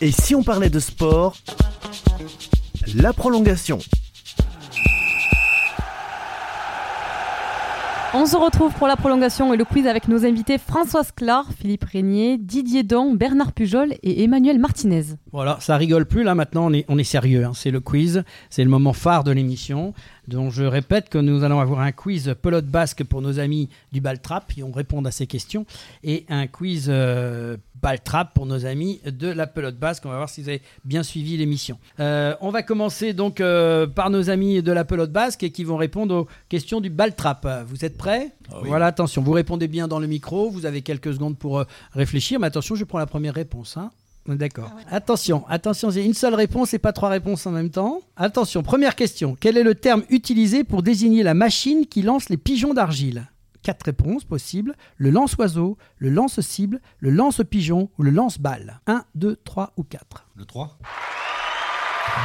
Et si on parlait de sport La prolongation. On se retrouve pour la prolongation et le quiz avec nos invités François Sclar, Philippe Régnier, Didier Don, Bernard Pujol et Emmanuel Martinez. Voilà, ça rigole plus là maintenant, on est, on est sérieux. hein. C'est le quiz, c'est le moment phare de l'émission. Donc je répète que nous allons avoir un quiz pelote basque pour nos amis du Baltrap, qui vont répondre à ces questions, et un quiz euh, Baltrap pour nos amis de la pelote basque. On va voir si vous avez bien suivi l'émission. Euh, on va commencer donc euh, par nos amis de la pelote basque et qui vont répondre aux questions du Baltrap. Vous êtes prêts oui. Voilà, attention, vous répondez bien dans le micro, vous avez quelques secondes pour euh, réfléchir, mais attention, je prends la première réponse. hein. D'accord. Attention, attention, j'ai une seule réponse et pas trois réponses en même temps. Attention, première question. Quel est le terme utilisé pour désigner la machine qui lance les pigeons d'argile? Quatre réponses possibles. Le lance-oiseau, le lance-cible, le lance-pigeon ou le lance-balle. 1, 2, 3 ou 4. Le 3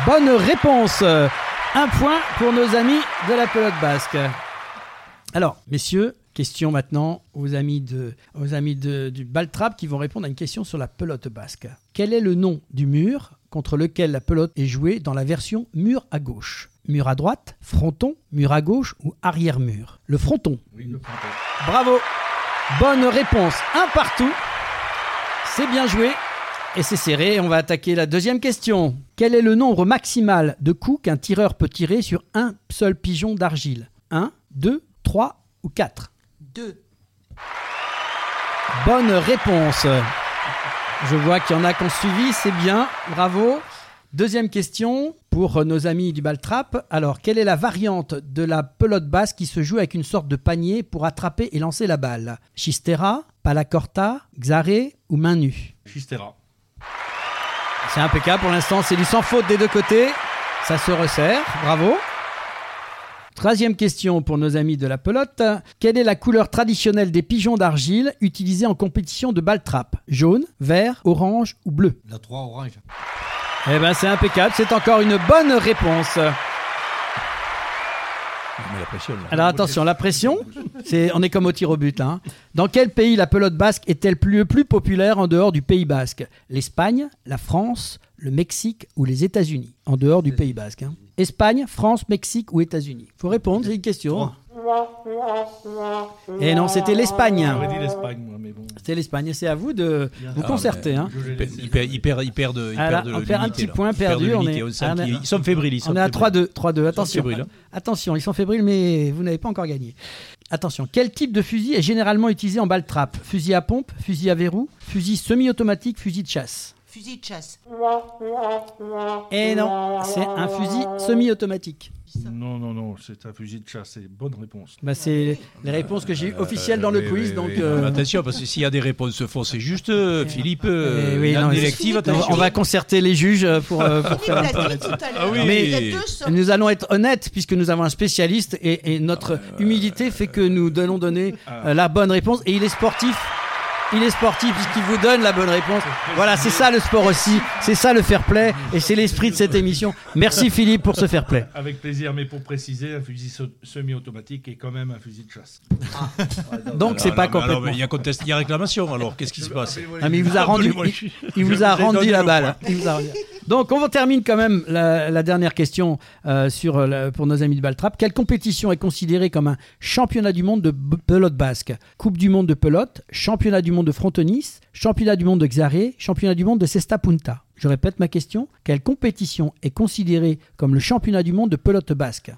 Bonne réponse Un point pour nos amis de la pelote basque. Alors, messieurs, question maintenant aux amis, de, aux amis de- du Baltrap qui vont répondre à une question sur la pelote basque. Quel est le nom du mur contre lequel la pelote est jouée dans la version mur à gauche? Mur à droite, fronton, mur à gauche ou arrière-mur Le fronton. Bravo Bonne réponse. Un partout. C'est bien joué. Et c'est serré. On va attaquer la deuxième question. Quel est le nombre maximal de coups qu'un tireur peut tirer sur un seul pigeon d'argile? 1, 2, 3 ou 4 Deux. Bonne réponse. Je vois qu'il y en a qui ont suivi, c'est bien, bravo. Deuxième question pour nos amis du Baltrap. Alors, quelle est la variante de la pelote basse qui se joue avec une sorte de panier pour attraper et lancer la balle? Chistera, Palacorta, Xaré ou main nue? Chistera. C'est impeccable pour l'instant, c'est du sans faute des deux côtés. Ça se resserre, bravo. Troisième question pour nos amis de la pelote. Quelle est la couleur traditionnelle des pigeons d'argile utilisés en compétition de balle trap Jaune, vert, orange ou bleu? La 3 orange. Eh ben c'est impeccable, c'est encore une bonne réponse. Mais la pression, là. Alors attention, la pression, c'est, on est comme au tir au but. hein. Dans quel pays la pelote basque est-elle plus, le plus populaire en dehors du Pays basque? L'Espagne, la France, le Mexique ou les États-Unis? En dehors du Pays basque. hein. Espagne, France, Mexique ou États-Unis? Faut répondre, c'est une question. Et non, c'était l'Espagne. J'aurais dit l'Espagne, moi, mais bon. C'était l'Espagne. Et c'est à vous de vous Ah, concerter. hein. Ils. Ils ils perdent, ils perdent, de- ils Ah, de on perd un petit là. point Ils perdu, on est- ah, est- Ils sont fébriles. Ils sont On est à fébriles. 3-2. 3-2. Ils sont Attention. fébriles, hein. Attention, ils sont fébriles, mais vous n'avez pas encore gagné. Attention, quel type de fusil est généralement utilisé en balle trap? Fusil à pompe, fusil à verrou, fusil semi-automatique, fusil de chasse? Fusil de chasse. Et non, c'est un fusil semi-automatique. Non, non, non, c'est un fusil de chasse. C'est bonne réponse. Bah, c'est les réponses que j'ai eues officielles dans le Oui, quiz. oui, donc, oui. euh, Attention, parce que s'il y a des réponses fausses, c'est juste, euh, Philippe, euh, eh oui, la non, on- attention. on va concerter les juges pour, euh, pour Philippe faire un l'a peu. dit tout à Ah. Mais- Nous allons être honnêtes puisque nous avons un spécialiste et, et notre humilité fait que nous allons donner euh, la bonne réponse et il est sportif. Il est sportif puisqu'il vous donne la bonne réponse. Voilà, c'est ça le sport aussi, c'est ça le fair play et c'est l'esprit de cette émission. Merci Philippe pour ce fair play. Avec plaisir, mais pour préciser, un fusil semi-automatique est quand même un fusil de chasse. Donc c'est pas complètement. Il y a contest- il y a réclamation, alors qu'est-ce qui se passe? Ah, mais il vous a rendu, Moi, je suis- il, il vous a rendu la le balle. Il vous a rendu- Donc, on termine quand même la, la dernière question euh, sur, euh, la- pour nos amis de Baltrap. Quelle compétition est considérée comme un championnat du monde de pelote basque? Coupe du monde de pelote, championnat du monde de frontenis, championnat du monde de xaré, championnat du monde de cesta punta. Je répète ma question. Quelle compétition est considérée comme le championnat du monde de pelote basque?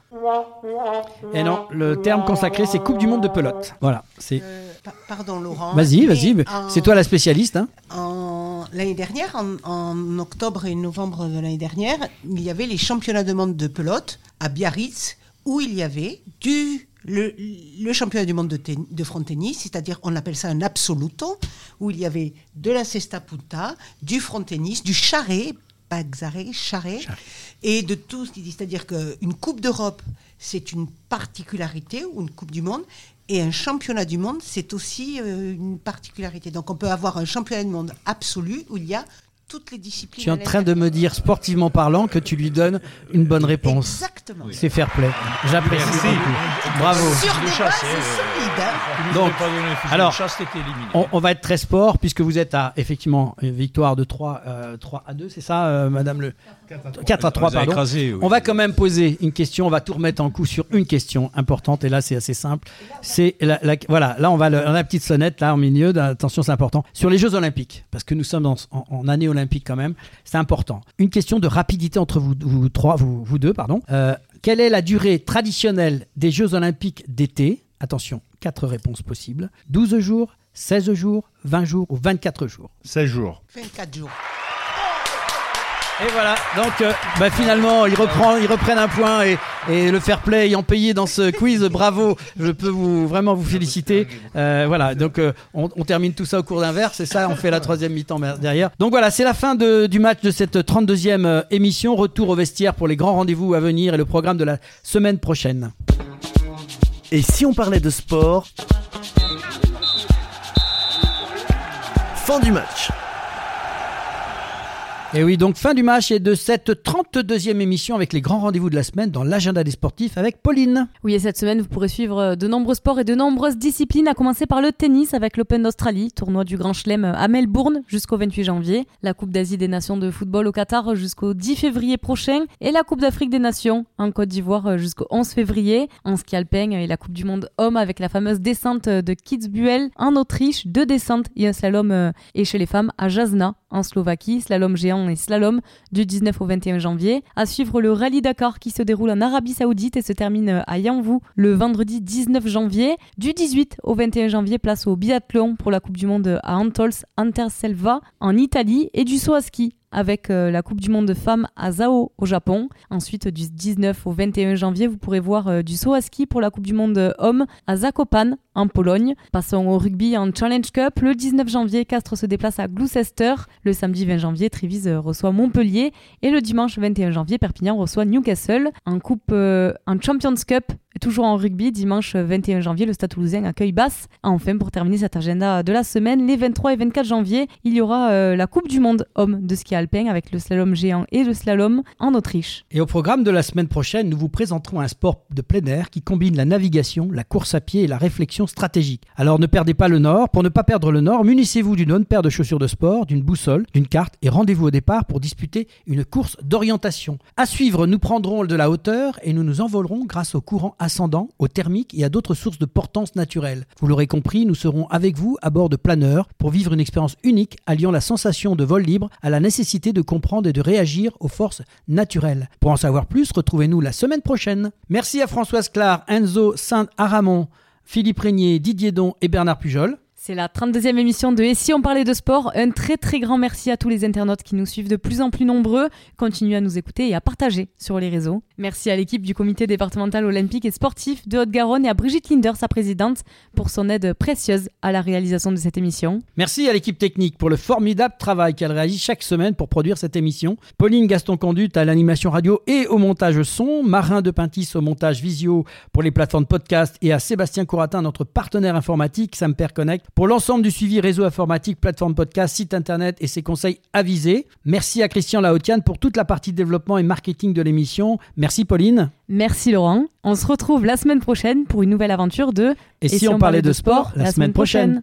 Et non, le terme consacré, c'est Coupe du monde de pelote. Voilà, c'est Euh, pa- pardon Laurent. Vas-y, vas-y, en- c'est toi la spécialiste. Hein En, l'année dernière, en, octobre et novembre de l'année dernière, il y avait les championnats de monde de pelote à Biarritz, où il y avait du le, championnat du monde de, de front tennis, c'est-à-dire on appelle ça un absoluto, où il y avait de la cesta punta, du front tennis, du charret, pas xaré, charret, et de tout ce qui dit, c'est-à-dire qu'une Coupe d'Europe, c'est une particularité, ou une Coupe du Monde, et un championnat du monde, c'est aussi euh, une particularité. Donc on peut avoir un championnat du monde absolu où il y a toutes les disciplines. Tu es en train de me dire, sportivement parlant, que tu lui donnes une bonne réponse. Exactement. C'est fair play. J'apprécie Bravo. Sur des bases solides. Hein. Donc, alors, on, on, va être très sport, puisque vous êtes à, effectivement, une victoire de 3, 3 euh, à 2, c'est ça, euh, madame le 4 à 3, pardon. On va quand même poser une question, on va tout remettre en coup sur une question importante, et là, c'est assez simple. C'est la, voilà, là, on va le, on a la petite sonnette, là, au milieu, attention, c'est important. Sur les Jeux Olympiques, parce que nous sommes en, en année olympique olympique quand même. C'est important. Une question de rapidité entre vous, vous trois, vous, vous deux, pardon. Euh, quelle est la durée traditionnelle des Jeux olympiques d'été? Attention, quatre réponses possibles. 12 jours, 16 jours, 20 jours ou 24 jours? 16 jours. 24 jours. Et voilà, donc euh, bah, finalement, ils, reprennent un point et, le fair play ayant payé dans ce quiz, bravo, je peux vous, vraiment vous féliciter. Euh, voilà, donc euh, on, termine tout ça au cours d'un verre, c'est ça, on fait la troisième mi-temps derrière. Donc voilà, c'est la fin du match de cette 32e émission. Retour au vestiaire pour les grands rendez-vous à venir et le programme de la semaine prochaine. Et si on parlait de sport? Fin du match. Et oui, donc fin du match et de cette 32e émission avec les grands rendez-vous de la semaine dans l'agenda des sportifs avec Pauline. Oui, et cette semaine, vous pourrez suivre euh, de nombreux sports et de nombreuses disciplines, à commencer par le tennis avec l'Open d'Australie, tournoi du Grand Chelem à Melbourne jusqu'au 28 janvier, la Coupe d'Asie des Nations de football au Qatar jusqu'au 10 février prochain et la Coupe d'Afrique des Nations en Côte d'Ivoire euh, jusqu'au 11 février, en ski alpin et la Coupe du Monde homme avec la fameuse descente de Kitzbühel en Autriche, deux descentes et un slalom euh, et chez les femmes à Jasna en Slovaquie, slalom géant et slalom du 19 au 21 janvier. À suivre le Rallye Dakar qui se déroule en Arabie Saoudite et se termine à Yanvu le vendredi 19 janvier. Du 18 au 21 janvier, place au biathlon pour la Coupe du Monde à Antols Anterselva en Italie et du saut à ski avec euh, la Coupe du Monde de femmes à Zao au Japon. Ensuite, du 19 au 21 janvier, vous pourrez voir euh, du saut à ski pour la Coupe du Monde homme à Zakopane en Pologne. Passons au rugby en Challenge Cup. Le 19 janvier, Castres se déplace à Gloucester. Le samedi 20 janvier, Trévise euh, reçoit Montpellier. Et le dimanche 21 janvier, Perpignan reçoit Newcastle. En Coupe en Champions Cup, Toujours en rugby, dimanche 21 janvier, le Stade Toulousain accueille Basse. Enfin, pour terminer cet agenda de la semaine, les 23 et 24 janvier, il y aura euh, la Coupe du Monde homme de ski alpin avec le slalom géant et le slalom en Autriche. Et au programme de la semaine prochaine, nous vous présenterons un sport de plein air qui combine la navigation, la course à pied et la réflexion stratégique. Alors ne perdez pas le nord. Pour ne pas perdre le nord, munissez-vous d'une bonne paire de chaussures de sport, d'une boussole, d'une carte et rendez-vous au départ pour disputer une course d'orientation. À suivre, nous prendrons de la hauteur et nous nous envolerons grâce au courant ascendant, au thermique et à d'autres sources de portance naturelle. Vous l'aurez compris, nous serons avec vous à bord de planeurs pour vivre une expérience unique alliant la sensation de vol libre à la nécessité de comprendre et de réagir aux forces naturelles. Pour en savoir plus, retrouvez-nous la semaine prochaine. Merci à Françoise Clar, Enzo Saint-Aramon, Philippe Régnier, Didier Don et Bernard Pujol. C'est la 32e émission de Et si on parlait de sport? Un très très grand merci à tous les internautes qui nous suivent de plus en plus nombreux. Continuez à nous écouter et à partager sur les réseaux. Merci à l'équipe du comité départemental olympique et sportif de Haute-Garonne et à Brigitte Linder, sa présidente, pour son aide précieuse à la réalisation de cette émission. Merci à l'équipe technique pour le formidable travail qu'elle réalise chaque semaine pour produire cette émission. Pauline Gaston-Conduite à l'animation radio et au montage son. Marin de Pintis au montage visio pour les plateformes podcast et à Sébastien Couratin, notre partenaire informatique, Samper Connect pour l'ensemble du suivi réseau informatique, plateforme podcast, site internet et ses conseils avisés. Merci à Christian Laotian pour toute la partie développement et marketing de l'émission. Merci Pauline. Merci Laurent. On se retrouve la semaine prochaine pour une nouvelle aventure de Et, si, on, parlait, de sport, la, semaine, prochaine.